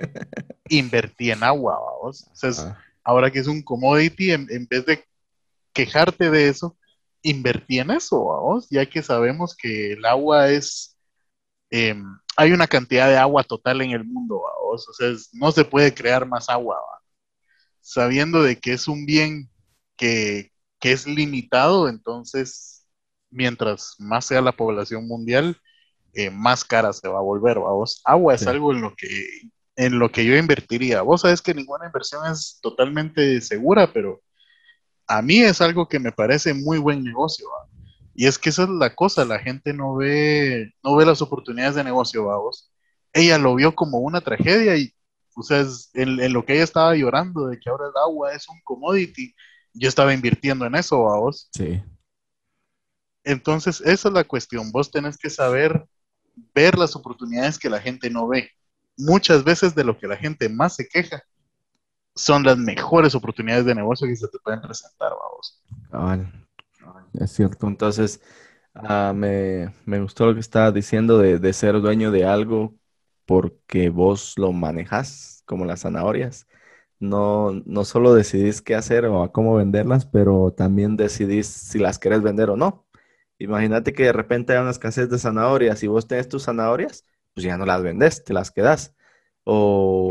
invertí en agua, vamos. O ahora que es un commodity, en, vez de quejarte de eso, invertí en eso, vamos, ya que sabemos que el agua es, em, hay una cantidad de agua total en el mundo, vamos, o sea, no se puede crear más agua, sabiendo de que es un bien que, que es limitado, entonces, mientras más sea la población mundial, eh, más cara se va a volver, vos. Agua es algo en lo que en lo que yo invertiría. Vos sabes que ninguna inversión es totalmente segura, pero a mí es algo que me parece muy buen negocio. Y es que esa es la cosa, la gente no ve, no ve las oportunidades de negocio, vos. Ella lo vio como una tragedia y, o sea, en, lo que ella estaba llorando de que ahora el agua es un commodity, yo estaba invirtiendo en eso, vos. Sí. Entonces, esa es la cuestión. Vos tenés que saber ver las oportunidades que la gente no ve. Muchas veces de lo que la gente más se queja son las mejores oportunidades de negocio que se te pueden presentar, vamos. es cierto. Entonces, ah, me, gustó lo que estabas diciendo de, ser dueño de algo porque vos lo manejas como las zanahorias. No, no solo decidís qué hacer o cómo venderlas, pero también decidís si las querés vender o no. Imagínate que de repente hay una escasez de zanahorias y vos tenés tus zanahorias, pues ya no las vendes, te las quedas. O,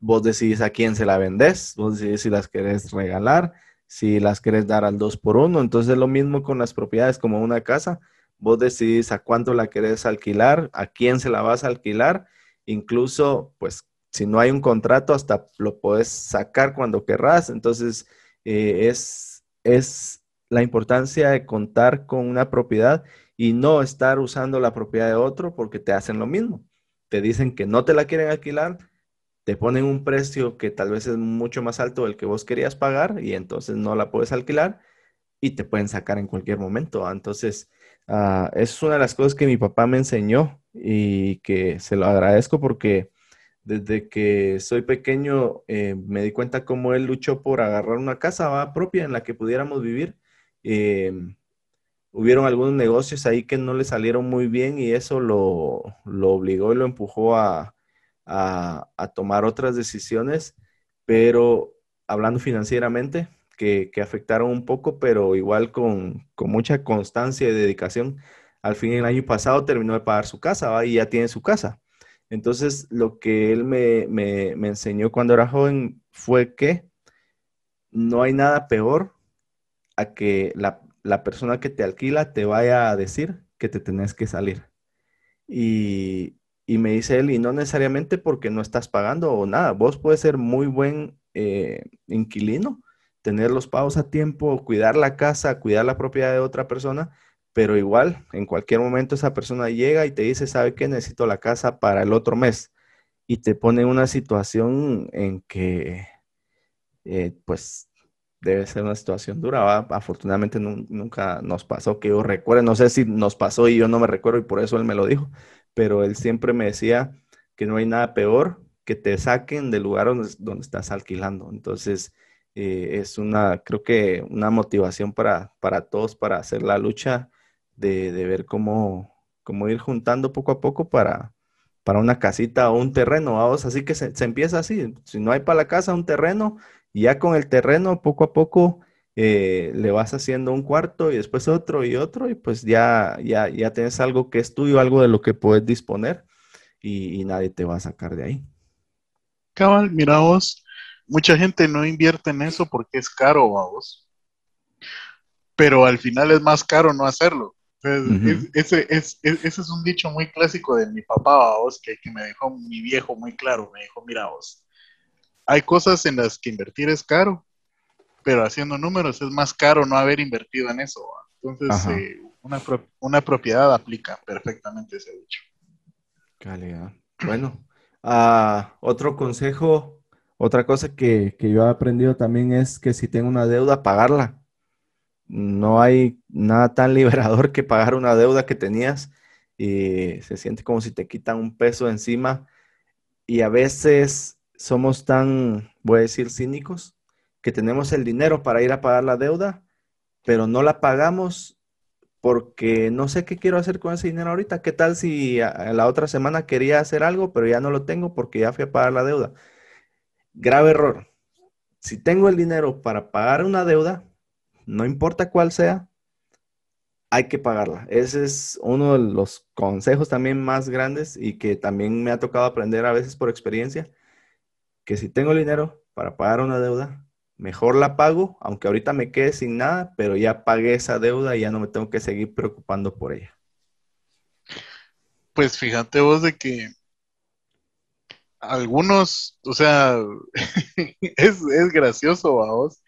vos decidís a quién se la vendes, vos decidís si las querés regalar, si las querés dar al dos por uno. Entonces es lo mismo con las propiedades como una casa. Vos decidís a cuánto la querés alquilar, a quién se la vas a alquilar. Incluso, pues, si no hay un contrato, hasta lo puedes sacar cuando querrás. Entonces, eh, es, es la importancia de contar con una propiedad y no estar usando la propiedad de otro porque te hacen lo mismo. Te dicen que no te la quieren alquilar, te ponen un precio que tal vez es mucho más alto del que vos querías pagar y entonces no la puedes alquilar y te pueden sacar en cualquier momento. Entonces, uh, es una de las cosas que mi papá me enseñó y que se lo agradezco porque desde que soy pequeño eh, me di cuenta cómo él luchó por agarrar una casa propia en la que pudiéramos vivir eh, hubieron algunos negocios ahí que no le salieron muy bien y eso lo, obligó y lo empujó a, tomar otras decisiones, pero hablando financieramente, que, afectaron un poco, pero igual con, mucha constancia y dedicación. Al fin, el año pasado terminó de pagar su casa y ya tiene su casa. Entonces, lo que él me, me enseñó cuando era joven fue que no hay nada peor a que la, persona que te alquila te vaya a decir que te tenés que salir. Y, me dice él, y no necesariamente porque no estás pagando o nada, vos puedes ser muy buen eh, inquilino, tener los pagos a tiempo, cuidar la casa, cuidar la propiedad de otra persona, pero igual en cualquier momento esa persona llega y te dice, ¿sabe qué? Necesito la casa para el otro mes. Y te pone en una situación en que, eh, pues, debe ser una situación dura. Afortunadamente nunca nos pasó, que yo recuerde, no sé si nos pasó y yo no me recuerdo y por eso él me lo dijo, pero él siempre me decía que no hay nada peor que te saquen del lugar donde, estás alquilando. Entonces, eh, es una, creo que una motivación para, para todos para hacer la lucha de, ver cómo, cómo ir juntando poco a poco para, para una casita o un terreno, vamos, así que se, se, empieza así, si no hay para la casa un terreno, y ya con el terreno, poco a poco, eh, le vas haciendo un cuarto y después otro y otro, y pues ya, ya, ya tienes algo que es tuyo, algo de lo que puedes disponer, y, nadie te va a sacar de ahí. Cabal, mira vos, mucha gente no invierte en eso porque es caro, vos. Pero al final es más caro no hacerlo. ese, es, ese es un dicho muy clásico de mi papá, vos, que, que me dejó mi viejo muy claro. Me dijo, mira vos, hay cosas en las que invertir es caro, pero haciendo números es más caro no haber invertido en eso. Entonces, eh, una, propiedad aplica perfectamente ese dicho. Calidad. Bueno, ah, otro consejo, otra cosa que, yo he aprendido también es que si tengo una deuda, pagarla. No hay nada tan liberador que pagar una deuda que tenías y se siente como si te quitan un peso encima y a veces somos tan, voy a decir, cínicos, que tenemos el dinero para ir a pagar la deuda, pero no la pagamos porque no sé qué quiero hacer con ese dinero ahorita. ¿Qué tal si la otra semana quería hacer algo, pero ya no lo tengo porque ya fui a pagar la deuda? Grave error. Si tengo el dinero para pagar una deuda, no importa cuál sea, hay que pagarla. Ese es uno de los consejos también más grandes y que también me ha tocado aprender a veces por experiencia, que si tengo el dinero para pagar una deuda, mejor la pago, aunque ahorita me quede sin nada, pero ya pagué esa deuda y ya no me tengo que seguir preocupando por ella. Pues fíjate vos de que algunos, o sea, es, es gracioso, vos,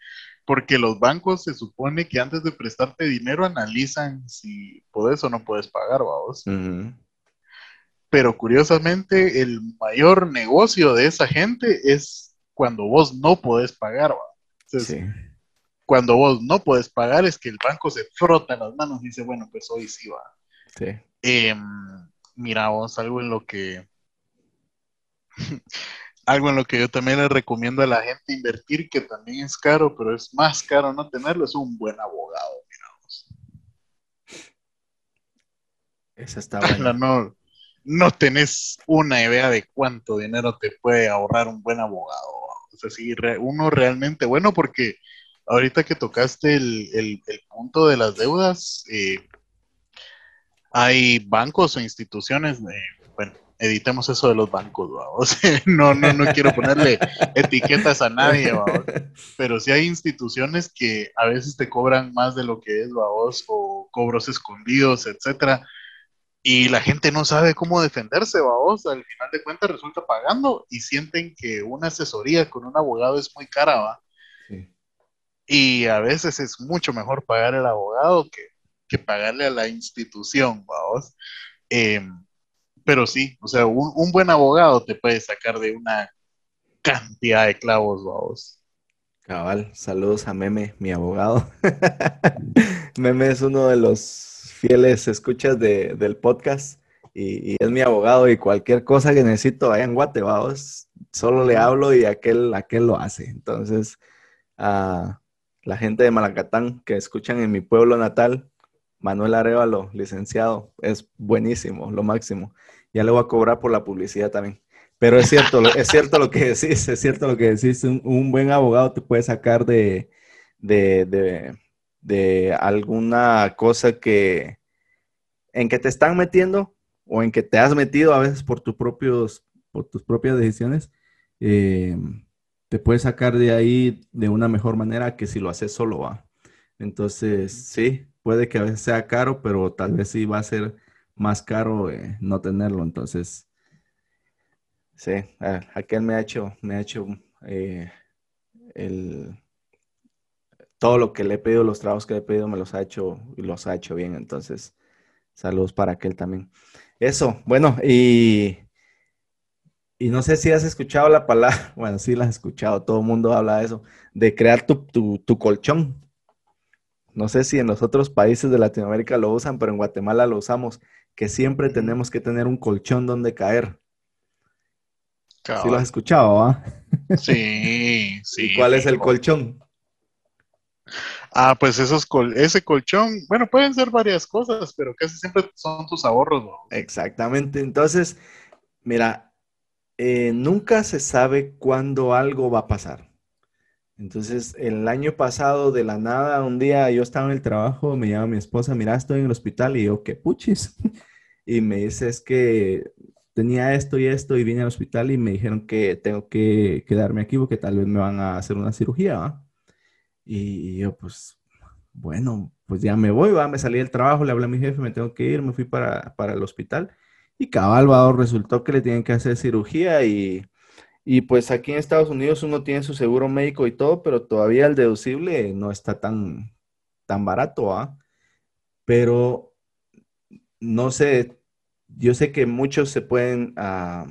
porque los bancos se supone que antes de prestarte dinero analizan si puedes o no puedes pagar, vamos. Pero curiosamente, el mayor negocio de esa gente es cuando vos no podés pagar, sí. Cuando vos no puedes pagar es que el banco se frota las manos y dice, bueno, pues hoy sí va. Sí. Em, mira, vos, algo en lo que algo en lo que yo también le recomiendo a la gente invertir, que también es caro, pero es más caro no tenerlo, es un buen abogado, Esa está buena. No, no tenés una idea de cuánto dinero te puede ahorrar un buen abogado. O sea, si uno realmente bueno, porque ahorita que tocaste el, punto de las deudas, eh, hay bancos o instituciones, de, bueno, editemos eso de los bancos, no, no, no quiero ponerle etiquetas a nadie. Pero sí hay instituciones que a veces te cobran más de lo que es, vamos, o cobros escondidos, etcétera. Y la gente no sabe cómo defenderse, vamos. Al final de cuentas resulta pagando y sienten que una asesoría con un abogado es muy cara, va. Y a veces es mucho mejor pagar al abogado que, que pagarle a la institución, vamos. Eh, pero sí, o sea, un, buen abogado te puede sacar de una cantidad de clavos, vamos. Cabal, saludos a Meme, mi abogado. Meme es uno de los fieles escuchas del podcast y, es mi abogado y cualquier cosa que necesito allá en Guate, vamos, solo le hablo y aquel, aquel lo hace. Entonces, a la gente de Malacatán que escuchan en mi pueblo natal, Manuel Arevalo, licenciado, es buenísimo, lo máximo ya le voy a cobrar por la publicidad también. Pero es cierto, es cierto lo que decís, es cierto lo que decís. Un, buen abogado te puede sacar de, de, alguna cosa que en que te están metiendo o en que te has metido a veces por tus propios, por tus propias decisiones. Eh, te puede sacar de ahí de una mejor manera que si lo haces solo va. Entonces, sí, puede que a veces sea caro, pero tal vez sí va a ser más caro eh, no tenerlo. Entonces, sí, aquel me ha hecho, me ha hecho eh, el, todo lo que le he pedido, los trabajos que le he pedido, me los ha hecho y los ha hecho bien. Entonces, saludos para aquel también. Eso, bueno, y, y no sé si has escuchado la palabra, bueno, sí la has escuchado, todo el mundo habla de eso, de crear tu, tu colchón. No sé si en los otros países de Latinoamérica lo usan, pero en Guatemala lo usamos que siempre tenemos que tener un colchón donde caer. ¿Sí lo has escuchado, ah? Sí, sí. ¿Y cuál es el colchón? Ah, pues esos ese colchón, bueno, pueden ser varias cosas, pero casi siempre son tus ahorros. ¿no? Exactamente. Entonces, mira, eh, nunca se sabe cuándo algo va a pasar. Entonces, el año pasado, de la nada, un día yo estaba en el trabajo, me llama mi esposa, mira, estoy en el hospital y yo, qué puchis. y me dice, es que tenía esto y esto y vine al hospital y me dijeron que tengo que quedarme aquí porque tal vez me van a hacer una cirugía, Y yo, pues, bueno, pues ya me voy, ¿va? Me salí del trabajo, le hablé a mi jefe, me tengo que ir, me fui para, el hospital. Y cabal, resultó que le tienen que hacer cirugía y, y pues aquí en Estados Unidos uno tiene su seguro médico y todo, pero todavía el deducible no está tan, tan barato, ¿ah? Pero no sé, yo sé que muchos se pueden ah,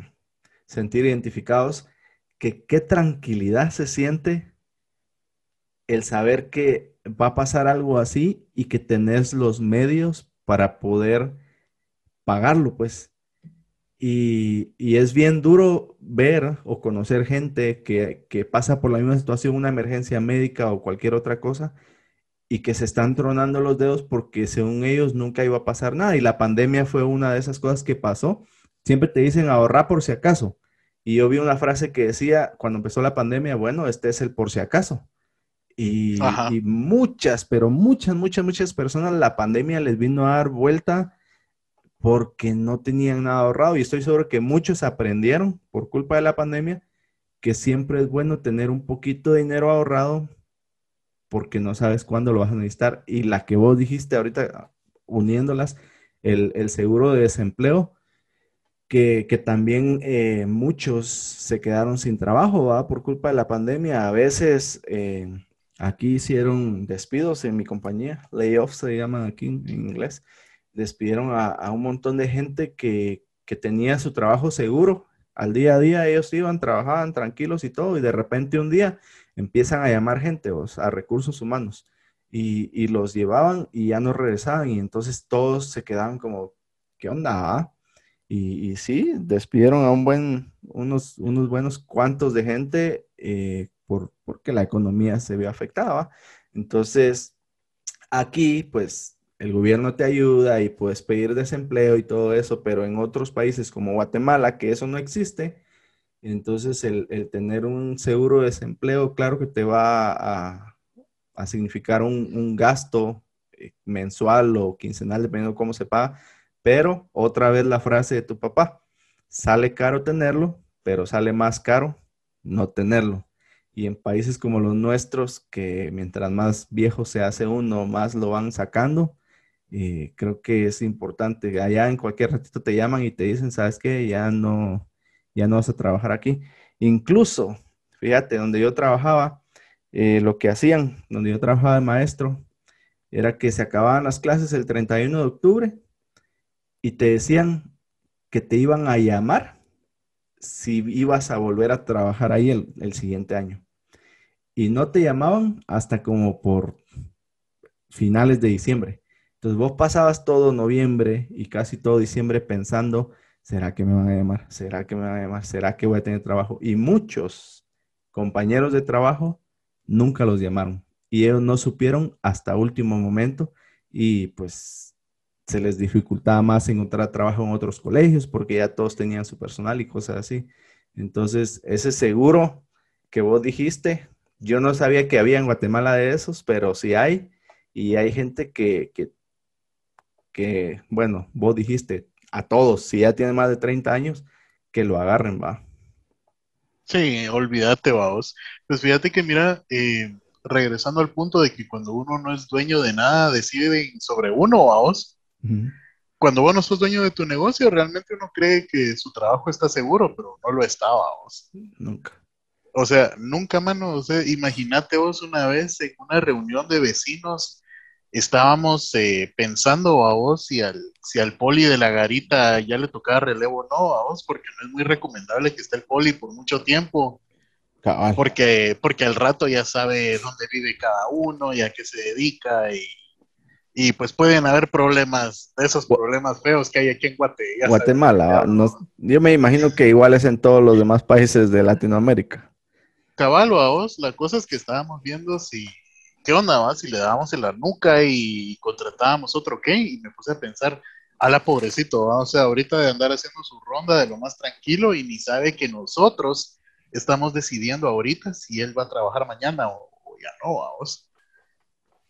sentir identificados, que qué tranquilidad se siente el saber que va a pasar algo así y que tenés los medios para poder pagarlo, pues. Y, es bien duro ver o conocer gente que, que, pasa por la misma situación, una emergencia médica o cualquier otra cosa, y que se están tronando los dedos porque según ellos nunca iba a pasar nada y la pandemia fue una de esas cosas que pasó. Siempre te dicen ahorrar por si acaso. Y yo vi una frase que decía cuando empezó la pandemia, bueno, este es el por si acaso. Y, y, muchas, pero muchas, muchas, muchas personas la pandemia les vino a dar vuelta porque no tenían nada ahorrado. Y estoy seguro que muchos aprendieron por culpa de la pandemia que siempre es bueno tener un poquito de dinero ahorrado porque no sabes cuándo lo vas a necesitar. Y la que vos dijiste ahorita, uniéndolas, el, seguro de desempleo, que, también eh, muchos se quedaron sin trabajo ¿va? por culpa de la pandemia. A veces eh, aquí hicieron despidos en mi compañía, layoffs se llaman aquí en, inglés. Despidieron a, un montón de gente que, que tenía su trabajo seguro. Al día a día ellos iban, trabajaban tranquilos y todo, y de repente un día empiezan a llamar gente a recursos humanos y, los llevaban y ya no regresaban y entonces todos se quedaban como, ¿qué onda? Ah?". Y, sí, despidieron a un buen, unos, unos buenos cuantos de gente eh, por, porque la economía se vio afectada. Entonces, aquí pues el gobierno te ayuda y puedes pedir desempleo y todo eso, pero en otros países como Guatemala, que eso no existe, entonces, el, tener un seguro de desempleo, claro que te va a, significar un, gasto eh, mensual o quincenal, dependiendo de cómo se paga, pero otra vez la frase de tu papá, sale caro tenerlo, pero sale más caro no tenerlo. Y en países como los nuestros, que mientras más viejo se hace uno, más lo van sacando, eh, creo que es importante. Allá en cualquier ratito te llaman y te dicen, ¿sabes qué? Ya no, ya no vas a trabajar aquí. Incluso, fíjate, donde yo trabajaba, eh, lo que hacían, donde yo trabajaba de maestro, era que se acababan las clases el 31 de octubre y te decían que te iban a llamar si ibas a volver a trabajar ahí el, el siguiente año. Y no te llamaban hasta como por finales de diciembre. Entonces vos pasabas todo noviembre y casi todo diciembre pensando ¿será que me van a llamar? ¿Será que me van a llamar? ¿Será que voy a tener trabajo? Y muchos compañeros de trabajo nunca los llamaron y ellos no supieron hasta último momento y pues se les dificultaba más encontrar trabajo en otros colegios porque ya todos tenían su personal y cosas así. Entonces, ese seguro que vos dijiste, yo no sabía que había en Guatemala de esos, pero sí hay y hay gente que, que, que bueno, vos dijiste, a todos, si ya tienen más de 30 años, que lo agarren, va. Sí, olvídate, vos. Pues fíjate que mira, eh, regresando al punto de que cuando uno no es dueño de nada, decide sobre uno, vos. Cuando vos no sos dueño de tu negocio, realmente uno cree que su trabajo está seguro, pero no lo está, vos. Nunca. O sea, nunca, mano, o sea, imagínate vos una vez en una reunión de vecinos estábamos eh, pensando a vos si al, si al poli de la garita ya le tocaba relevo o no a vos, porque no es muy recomendable que esté el poli por mucho tiempo. Porque, porque al rato ya sabe dónde vive cada uno y a qué se dedica y, y pues pueden haber problemas, esos problemas feos que hay aquí en Guatemala. yo me imagino que igual es en todos los demás países de Latinoamérica. Caballo a vos, la cosa es que estábamos viendo si ¿qué onda, va? Si le dábamos en la nuca y contratábamos otro qué, y me puse a pensar, a la pobrecito, ¿va? o sea, ahorita de andar haciendo su ronda de lo más tranquilo y ni sabe que nosotros estamos decidiendo ahorita si él va a trabajar mañana o, ya no, vos.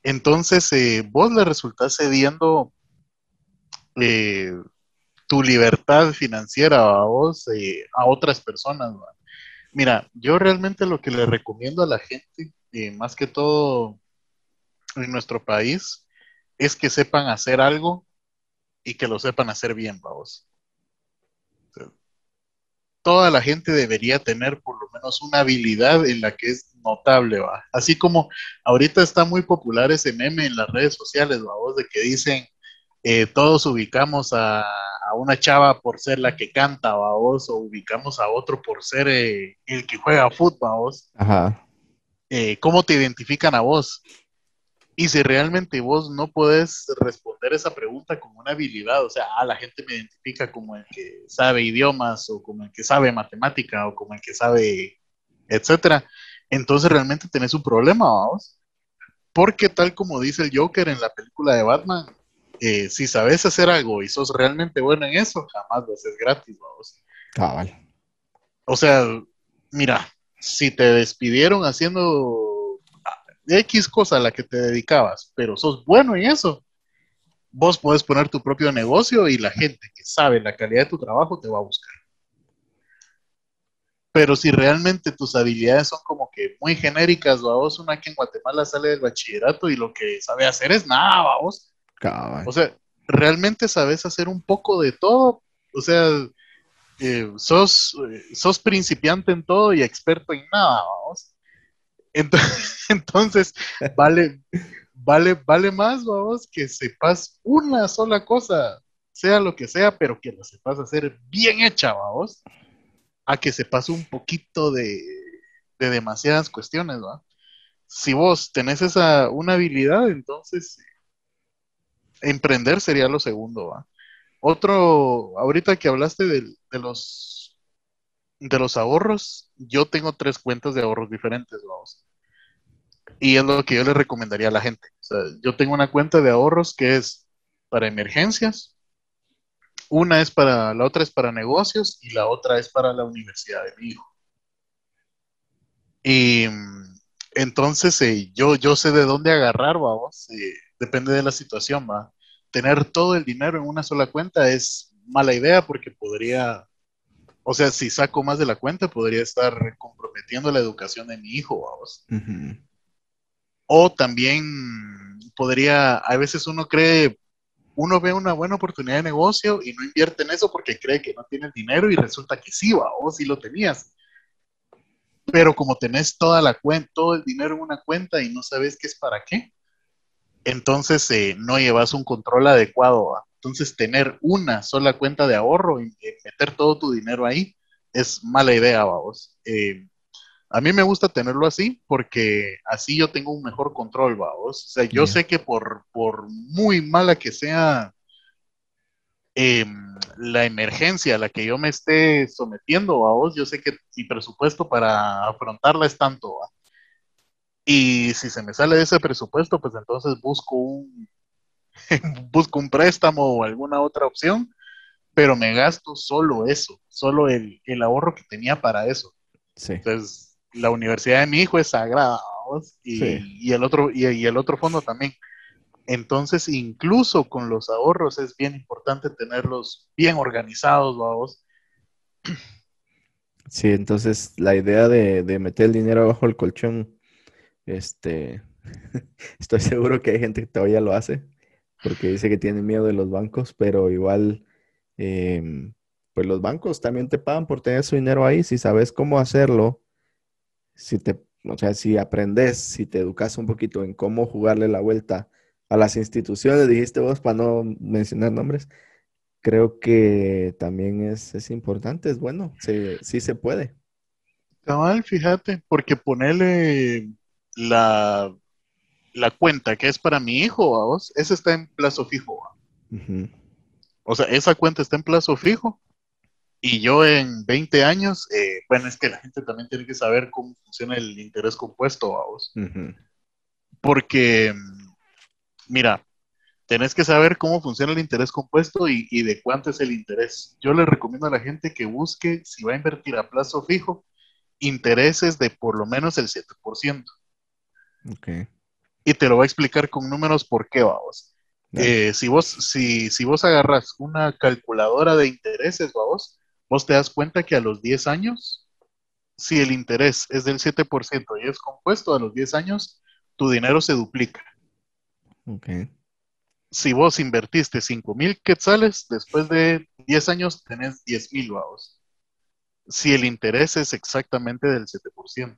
Entonces, eh, vos le resultás cediendo eh, tu libertad financiera a vos, eh, a otras personas. Mira, yo realmente lo que le recomiendo a la gente más que todo en nuestro país, es que sepan hacer algo y que lo sepan hacer bien, vamos. toda la gente debería tener por lo menos una habilidad en la que es notable, ¿va? Así como ahorita está muy popular ese meme en las redes sociales, vamos, de que dicen, eh, todos ubicamos a, una chava por ser la que canta, vos, o ubicamos a otro por ser eh, el que juega fútbol, vos. Ajá. Eh, cómo te identifican a vos. Y si realmente vos no puedes responder esa pregunta como una habilidad, o sea, ah, la gente me identifica como el que sabe idiomas o como el que sabe matemática o como el que sabe, etcétera, entonces realmente tenés un problema, vos. Porque tal como dice el Joker en la película de Batman, eh, si sabes hacer algo y sos realmente bueno en eso, jamás lo haces gratis, vamos. Cabal. O sea, mira, si te despidieron haciendo X cosa a la que te dedicabas, pero sos bueno en eso, vos podés poner tu propio negocio y la gente que sabe la calidad de tu trabajo te va a buscar. Pero si realmente tus habilidades son como que muy genéricas, vos, una que en Guatemala sale del bachillerato y lo que sabe hacer es nada, vos. O sea, realmente sabes hacer un poco de todo. O sea, eh, sos, eh, sos principiante en todo y experto en nada, vamos. Entonces, entonces vale, vale, vale más, vamos, que sepas una sola cosa, sea lo que sea, pero que lo sepas hacer bien hecha, vamos, a que sepas un poquito de, de demasiadas cuestiones, ¿va? Si vos tenés esa, una habilidad, entonces emprender sería lo segundo. Otro, ahorita que hablaste de, los de los ahorros, yo tengo tres cuentas de ahorros diferentes, vamos. Y es lo que yo le recomendaría a la gente. O sea, yo tengo una cuenta de ahorros que es para emergencias, una es para, la otra es para negocios y la otra es para la universidad de mi hijo. Y entonces eh, yo, yo sé de dónde agarrar, vamos, eh, depende de la situación, va tener todo el dinero en una sola cuenta es mala idea porque podría, o sea, si saco más de la cuenta, podría estar comprometiendo la educación de mi hijo, vamos. O también podría, a veces uno cree, uno ve una buena oportunidad de negocio y no invierte en eso porque cree que no tiene el dinero y resulta que sí, o sí lo tenías. Pero como tenés toda la cuenta, todo el dinero en una cuenta y no sabes qué es para qué, entonces eh, no llevas un control adecuado. Entonces tener una sola cuenta de ahorro y, meter todo tu dinero ahí es mala idea, vamos. Eh, a mí me gusta tenerlo así porque así yo tengo un mejor control, vamos. O sea, yo sé que por, por muy mala que sea em, la emergencia a la que yo me esté sometiendo, vamos, yo sé que mi presupuesto para afrontarla es tanto, ¿va? Y si se me sale de ese presupuesto, pues entonces busco un, busco un préstamo o alguna otra opción, pero me gasto solo eso, solo el, ahorro que tenía para eso. Entonces, la universidad de mi hijo es sagrada, y, el otro, y, y, el otro fondo también. Entonces, incluso con los ahorros es bien importante tenerlos bien organizados, vamos. Sí, entonces la idea de, de meter el dinero bajo el colchón este, estoy seguro que hay gente que todavía lo hace porque dice que tiene miedo de los bancos, pero igual, em, pues los bancos también te pagan por tener su dinero ahí. Si sabes cómo hacerlo, si te, o sea, si aprendes, si te educas un poquito en cómo jugarle la vuelta a las instituciones, dijiste vos, para no mencionar nombres, creo que también es, es importante, es bueno, sí, sí se puede. Cabal, fíjate, porque ponerle la, la cuenta que es para mi hijo, vos, esa está en plazo fijo. O sea, esa cuenta está en plazo fijo. Y yo en 20 años, eh, bueno, es que la gente también tiene que saber cómo funciona el interés compuesto, vos. Porque, mira, tenés que saber cómo funciona el interés compuesto y, y, de cuánto es el interés. Yo le recomiendo a la gente que busque, si va a invertir a plazo fijo, intereses de por lo menos el 7%. Y te lo voy a explicar con números por qué, vamos. Eh, si, vos, si, si vos agarras una calculadora de intereses, vamos, vos te das cuenta que a los 10 años, si el interés es del 7% y es compuesto, a los 10 años, tu dinero se duplica. Si vos invertiste 5 mil quetzales, después de 10 años tenés 10 mil, vamos. Si el interés es exactamente del 7%.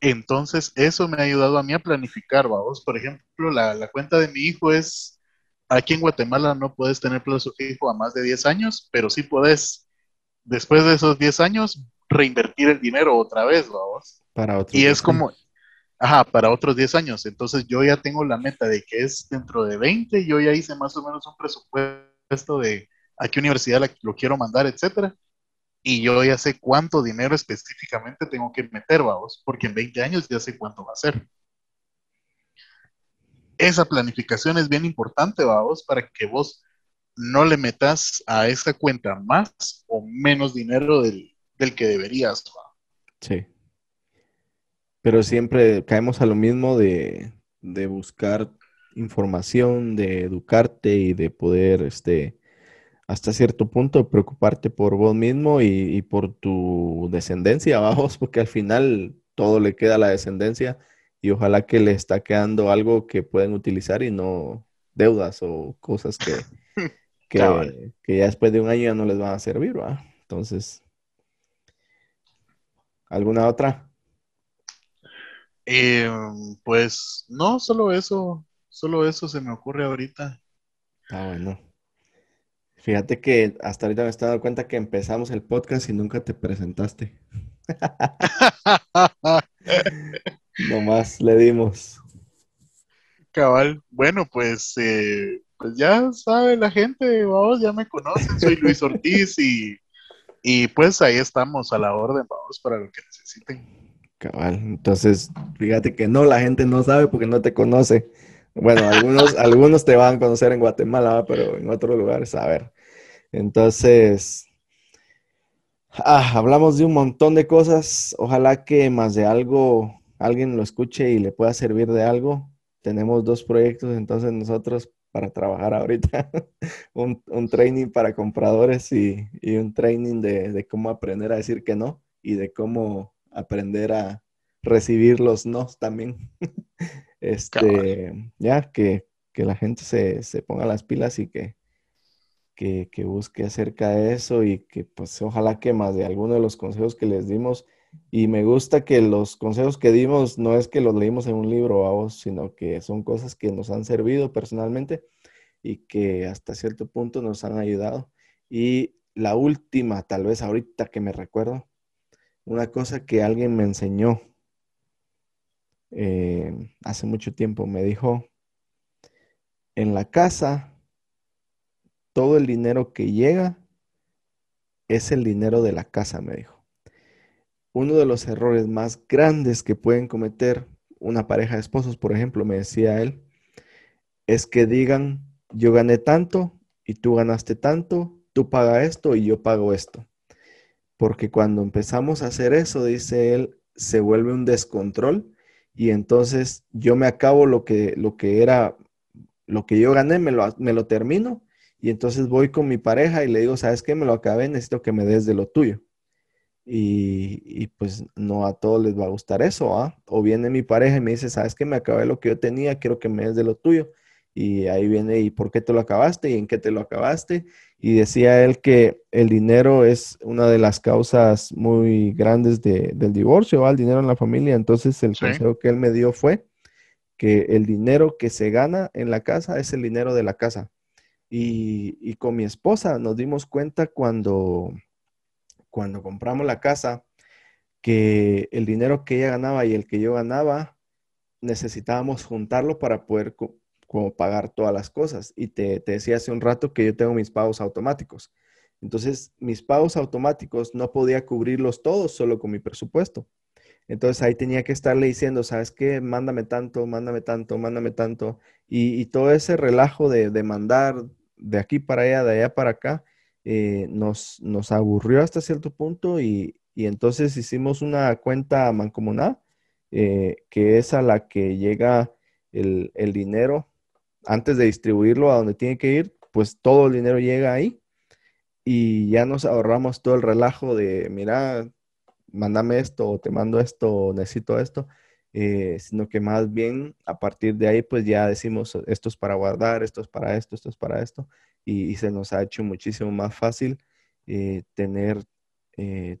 Entonces, eso me ha ayudado a mí a planificar, vamos. Por ejemplo, la, cuenta de mi hijo es, aquí en Guatemala no puedes tener plazo fijo a más de 10 años, pero sí puedes, después de esos 10 años, reinvertir el dinero otra vez, vamos. Para otros y es como, ajá, para otros 10 años. Entonces, yo ya tengo la meta de que es dentro de 20, yo ya hice más o menos un presupuesto de a qué universidad lo quiero mandar, etcétera y yo ya sé cuánto dinero específicamente tengo que meter, vamos, porque en 20 años ya sé cuánto va a ser. Esa planificación es bien importante, vamos, para que vos no le metas a esa cuenta más o menos dinero del, que deberías. Sí. Pero siempre caemos a lo mismo de, de buscar información, de educarte y de poder, este, hasta cierto punto, preocuparte por vos mismo y, por tu descendencia, vamos, porque al final todo le queda a la descendencia y ojalá que le está quedando algo que pueden utilizar y no deudas o cosas que, que, ya después de un año ya no les van a servir, ¿va? Entonces, ¿alguna otra? Eh, pues no, solo eso. Solo eso se me ocurre ahorita. Ah, bueno. Fíjate que hasta ahorita me he dado cuenta que empezamos el podcast y nunca te presentaste. Nomás le dimos. Cabal. Bueno, pues, eh, pues ya sabe la gente, vamos, ya me conocen, soy Luis Ortiz y, y pues ahí estamos a la orden, vamos, para lo que necesiten. Cabal, entonces fíjate que no, la gente no sabe porque no te conoce. Bueno, algunos, algunos te van a conocer en Guatemala, pero en otros lugares, a ver. Entonces, ah, hablamos de un montón de cosas. Ojalá que más de algo alguien lo escuche y le pueda servir de algo. Tenemos dos proyectos entonces nosotros para trabajar ahorita. un, training para compradores y, un training de, de, cómo aprender a decir que no y de cómo aprender a recibir los no también. Este, ya, que, la gente se, ponga las pilas y que, que, busque acerca de eso y que pues ojalá que más de alguno de los consejos que les dimos. Y me gusta que los consejos que dimos no es que los leímos en un libro a vos, sino que son cosas que nos han servido personalmente y que hasta cierto punto nos han ayudado. Y la última, tal vez ahorita que me recuerdo, una cosa que alguien me enseñó eh, hace mucho tiempo, me dijo, en la casa, todo el dinero que llega es el dinero de la casa, me dijo. Uno de los errores más grandes que pueden cometer una pareja de esposos, por ejemplo, me decía él, es que digan, yo gané tanto y tú ganaste tanto, tú paga esto y yo pago esto. Porque cuando empezamos a hacer eso, dice él, se vuelve un descontrol y entonces yo me acabo lo que, lo que era, lo que yo gané, me lo, me lo termino y entonces voy con mi pareja y le digo, ¿sabes qué? Me lo acabé, necesito que me des de lo tuyo. Y, pues no a todos les va a gustar eso, ¿ah? O viene mi pareja y me dice, ¿sabes qué? Me acabé lo que yo tenía, quiero que me des de lo tuyo. Y ahí viene, ¿y por qué te lo acabaste? ¿Y en qué te lo acabaste? y decía él que el dinero es una de las causas muy grandes del divorcio, ¿va? el dinero en la familia. Entonces el consejo que él me dio fue que el dinero que se gana en la casa es el dinero de la casa. Y, con mi esposa nos dimos cuenta cuando, cuando compramos la casa que el dinero que ella ganaba y el que yo ganaba necesitábamos juntarlo para poder como pagar todas las cosas. Y te, decía hace un rato que yo tengo mis pagos automáticos. Entonces, mis pagos automáticos no podía cubrirlos todos solo con mi presupuesto. Entonces ahí tenía que estarle diciendo, ¿sabes qué? Mándame tanto, mándame tanto, mándame tanto. Y, todo ese relajo de, mandar de aquí para allá, de allá para acá, eh, nos, nos aburrió hasta cierto punto y, entonces hicimos una cuenta mancomunada, eh, que es a la que llega el, el dinero. Antes de distribuirlo a donde tiene que ir, pues todo el dinero llega ahí y ya nos ahorramos todo el relajo de, mira, mándame esto, te mando esto, o necesito esto, eh, sino que más bien a partir de ahí, pues ya decimos, esto es para guardar, esto es para esto, esto es para esto, y, se nos ha hecho muchísimo más fácil eh, tener eh,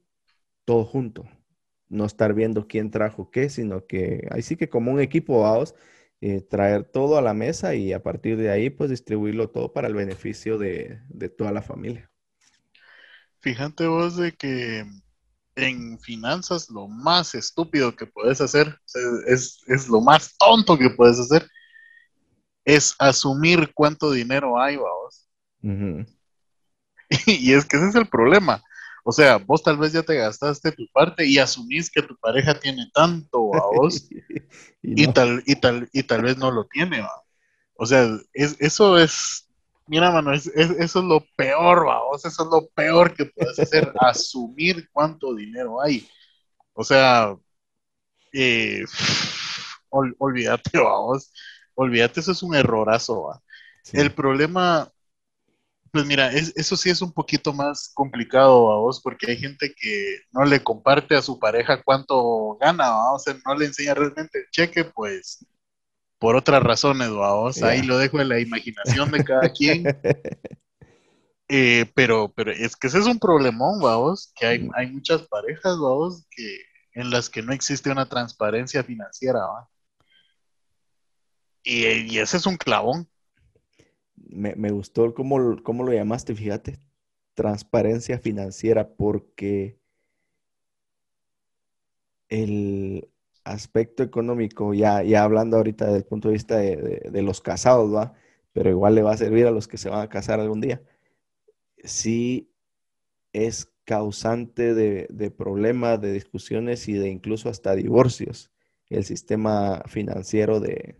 todo junto, no estar viendo quién trajo qué, sino que ahí sí que como un equipo, vamos, traer todo a la mesa y a partir de ahí, pues distribuirlo todo para el beneficio de, toda la familia. Fíjate vos de que en finanzas lo más estúpido que puedes hacer, es, lo más tonto que puedes hacer, es asumir cuánto dinero hay, vamos. y es que ese es el problema. O sea, vos tal vez ya te gastaste tu parte y asumís que tu pareja tiene tanto a vos y, tal, y, tal, y tal vez no lo tiene. ¿va? O sea, es, eso es, mira, mano, eso es lo peor, vos, eso es lo peor que puedes hacer, asumir cuánto dinero hay. O sea, eh, olvídate, vamos, olvídate, eso es un errorazo. ¿va? El problema pues mira, eso sí es un poquito más complicado a vos, porque hay gente que no le comparte a su pareja cuánto gana, o sea, no le enseña realmente el cheque, pues por otras razones, vos, ahí lo dejo en la imaginación de cada quien. Eh, pero, pero es que ese es un problemón, vamos, que hay, hay muchas parejas, vamos, que en las que no existe una transparencia financiera, ¿va? Y, y ese es un clavón. Me, gustó cómo, lo llamaste, fíjate, transparencia financiera, porque el aspecto económico, ya, ya hablando ahorita desde el punto de vista de, los casados, ¿va? Pero igual le va a servir a los que se van a casar algún día. Sí es causante de, problemas, de discusiones y de incluso hasta divorcios, el sistema financiero de,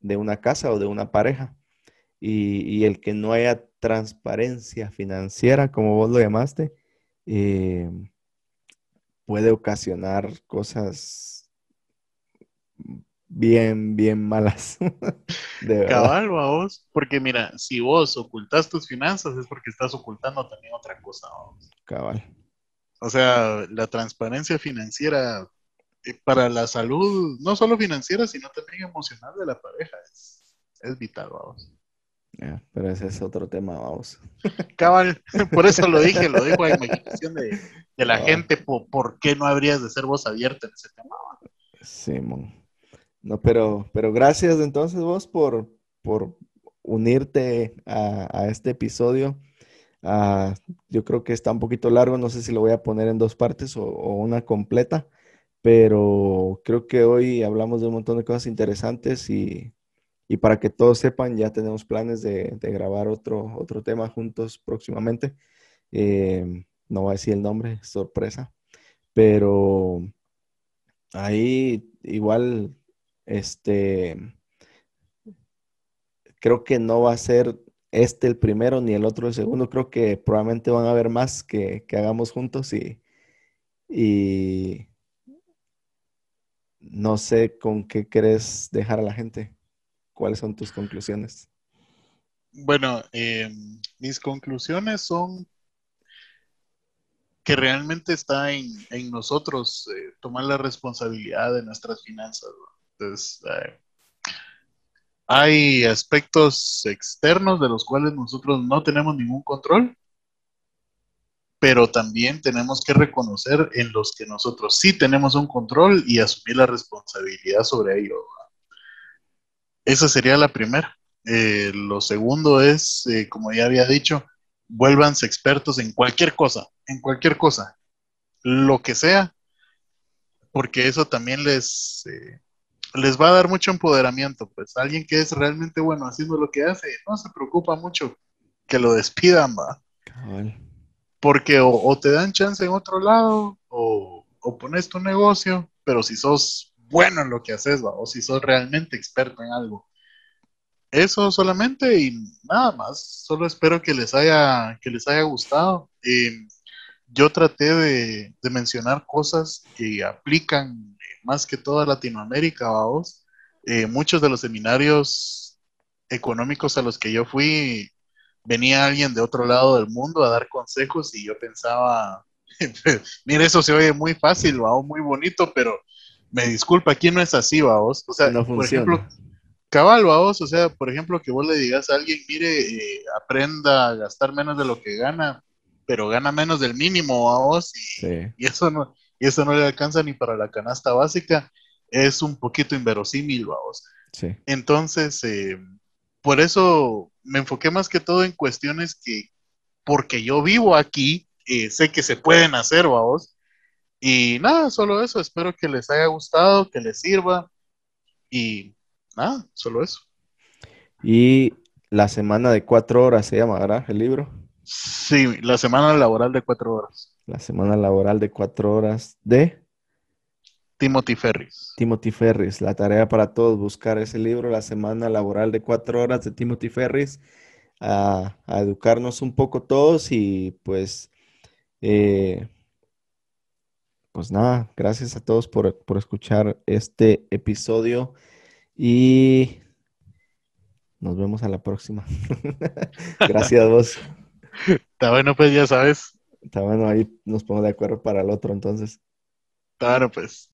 de una casa o de una pareja y, el que no haya transparencia financiera, como vos lo llamaste, eh, puede ocasionar cosas bien, bien malas. de Cabal, vos, porque mira, si vos ocultas tus finanzas es porque estás ocultando también otra cosa. ¿vos? Cabal. O sea, la transparencia financiera eh, para la salud, no solo financiera, sino también emocional de la pareja, es, es vital, vamos pero ese es otro tema, vamos. Cabal, por eso lo dije, lo dijo a imaginación de, la gente, por, qué no habrías de ser voz abierta en ese tema? Simón. No, pero, pero gracias entonces vos por, por unirte a, este episodio. Ah, yo creo que está un poquito largo, no sé si lo voy a poner en dos partes o, una completa, pero creo que hoy hablamos de un montón de cosas interesantes y, y para que todos sepan, ya tenemos planes de, grabar otro, otro tema juntos próximamente. Eh, no voy a decir el nombre, sorpresa. Pero ahí igual, este, creo que no va a ser este el primero ni el otro el segundo. Creo que probablemente van a haber más que, hagamos juntos y, y no sé con qué querés dejar a la gente. ¿Cuáles son tus conclusiones? Bueno, eh, mis conclusiones son que realmente está en, nosotros eh, tomar la responsabilidad de nuestras finanzas. Entonces, eh, hay aspectos externos de los cuales nosotros no tenemos ningún control, pero también tenemos que reconocer en los que nosotros sí tenemos un control y asumir la responsabilidad sobre ello. Esa sería la primera. Eh, lo segundo es, eh, como ya había dicho, vuélvanse expertos en cualquier cosa, en cualquier cosa, lo que sea, porque eso también les, eh, les va a dar mucho empoderamiento. Pues alguien que es realmente bueno haciendo lo que hace, no se preocupa mucho que lo despidan, va. Porque o, te dan chance en otro lado, o, o pones tu negocio, pero si sos bueno en lo que haces, o si sos realmente experto en algo. Eso solamente y nada más. Solo espero que les haya, que les haya gustado. Eh, yo traté de, mencionar cosas que aplican más que toda Latinoamérica, vamos. Eh, muchos de los seminarios económicos a los que yo fui, venía alguien de otro lado del mundo a dar consejos y yo pensaba, mire, eso se oye muy fácil, ¿va? muy bonito, pero me disculpa, aquí no es así, vos. O sea, no por ejemplo, cabal, vos, o sea, por ejemplo, que vos le digas a alguien, mire, eh, aprenda a gastar menos de lo que gana, pero gana menos del mínimo, vos, y, y, eso no, y eso no le alcanza ni para la canasta básica, es un poquito inverosímil, vos. Sí. Entonces, eh, por eso me enfoqué más que todo en cuestiones que, porque yo vivo aquí, eh, sé que se pueden hacer, vos, y nada, solo eso. Espero que les haya gustado, que les sirva. Y nada, solo eso. Y la semana de cuatro horas se llama, ¿verdad? El libro. Sí, la semana laboral de cuatro horas. La semana laboral de cuatro horas de Timothy Ferris. Timothy Ferris. La tarea para todos, buscar ese libro, La semana laboral de cuatro horas de Timothy Ferris, a, educarnos un poco todos y pues, eh, pues nada, gracias a todos por, por escuchar este episodio y nos vemos a la próxima. gracias a vos. Está bueno, pues ya sabes. Está bueno, ahí nos ponemos de acuerdo para el otro entonces. Claro, pues.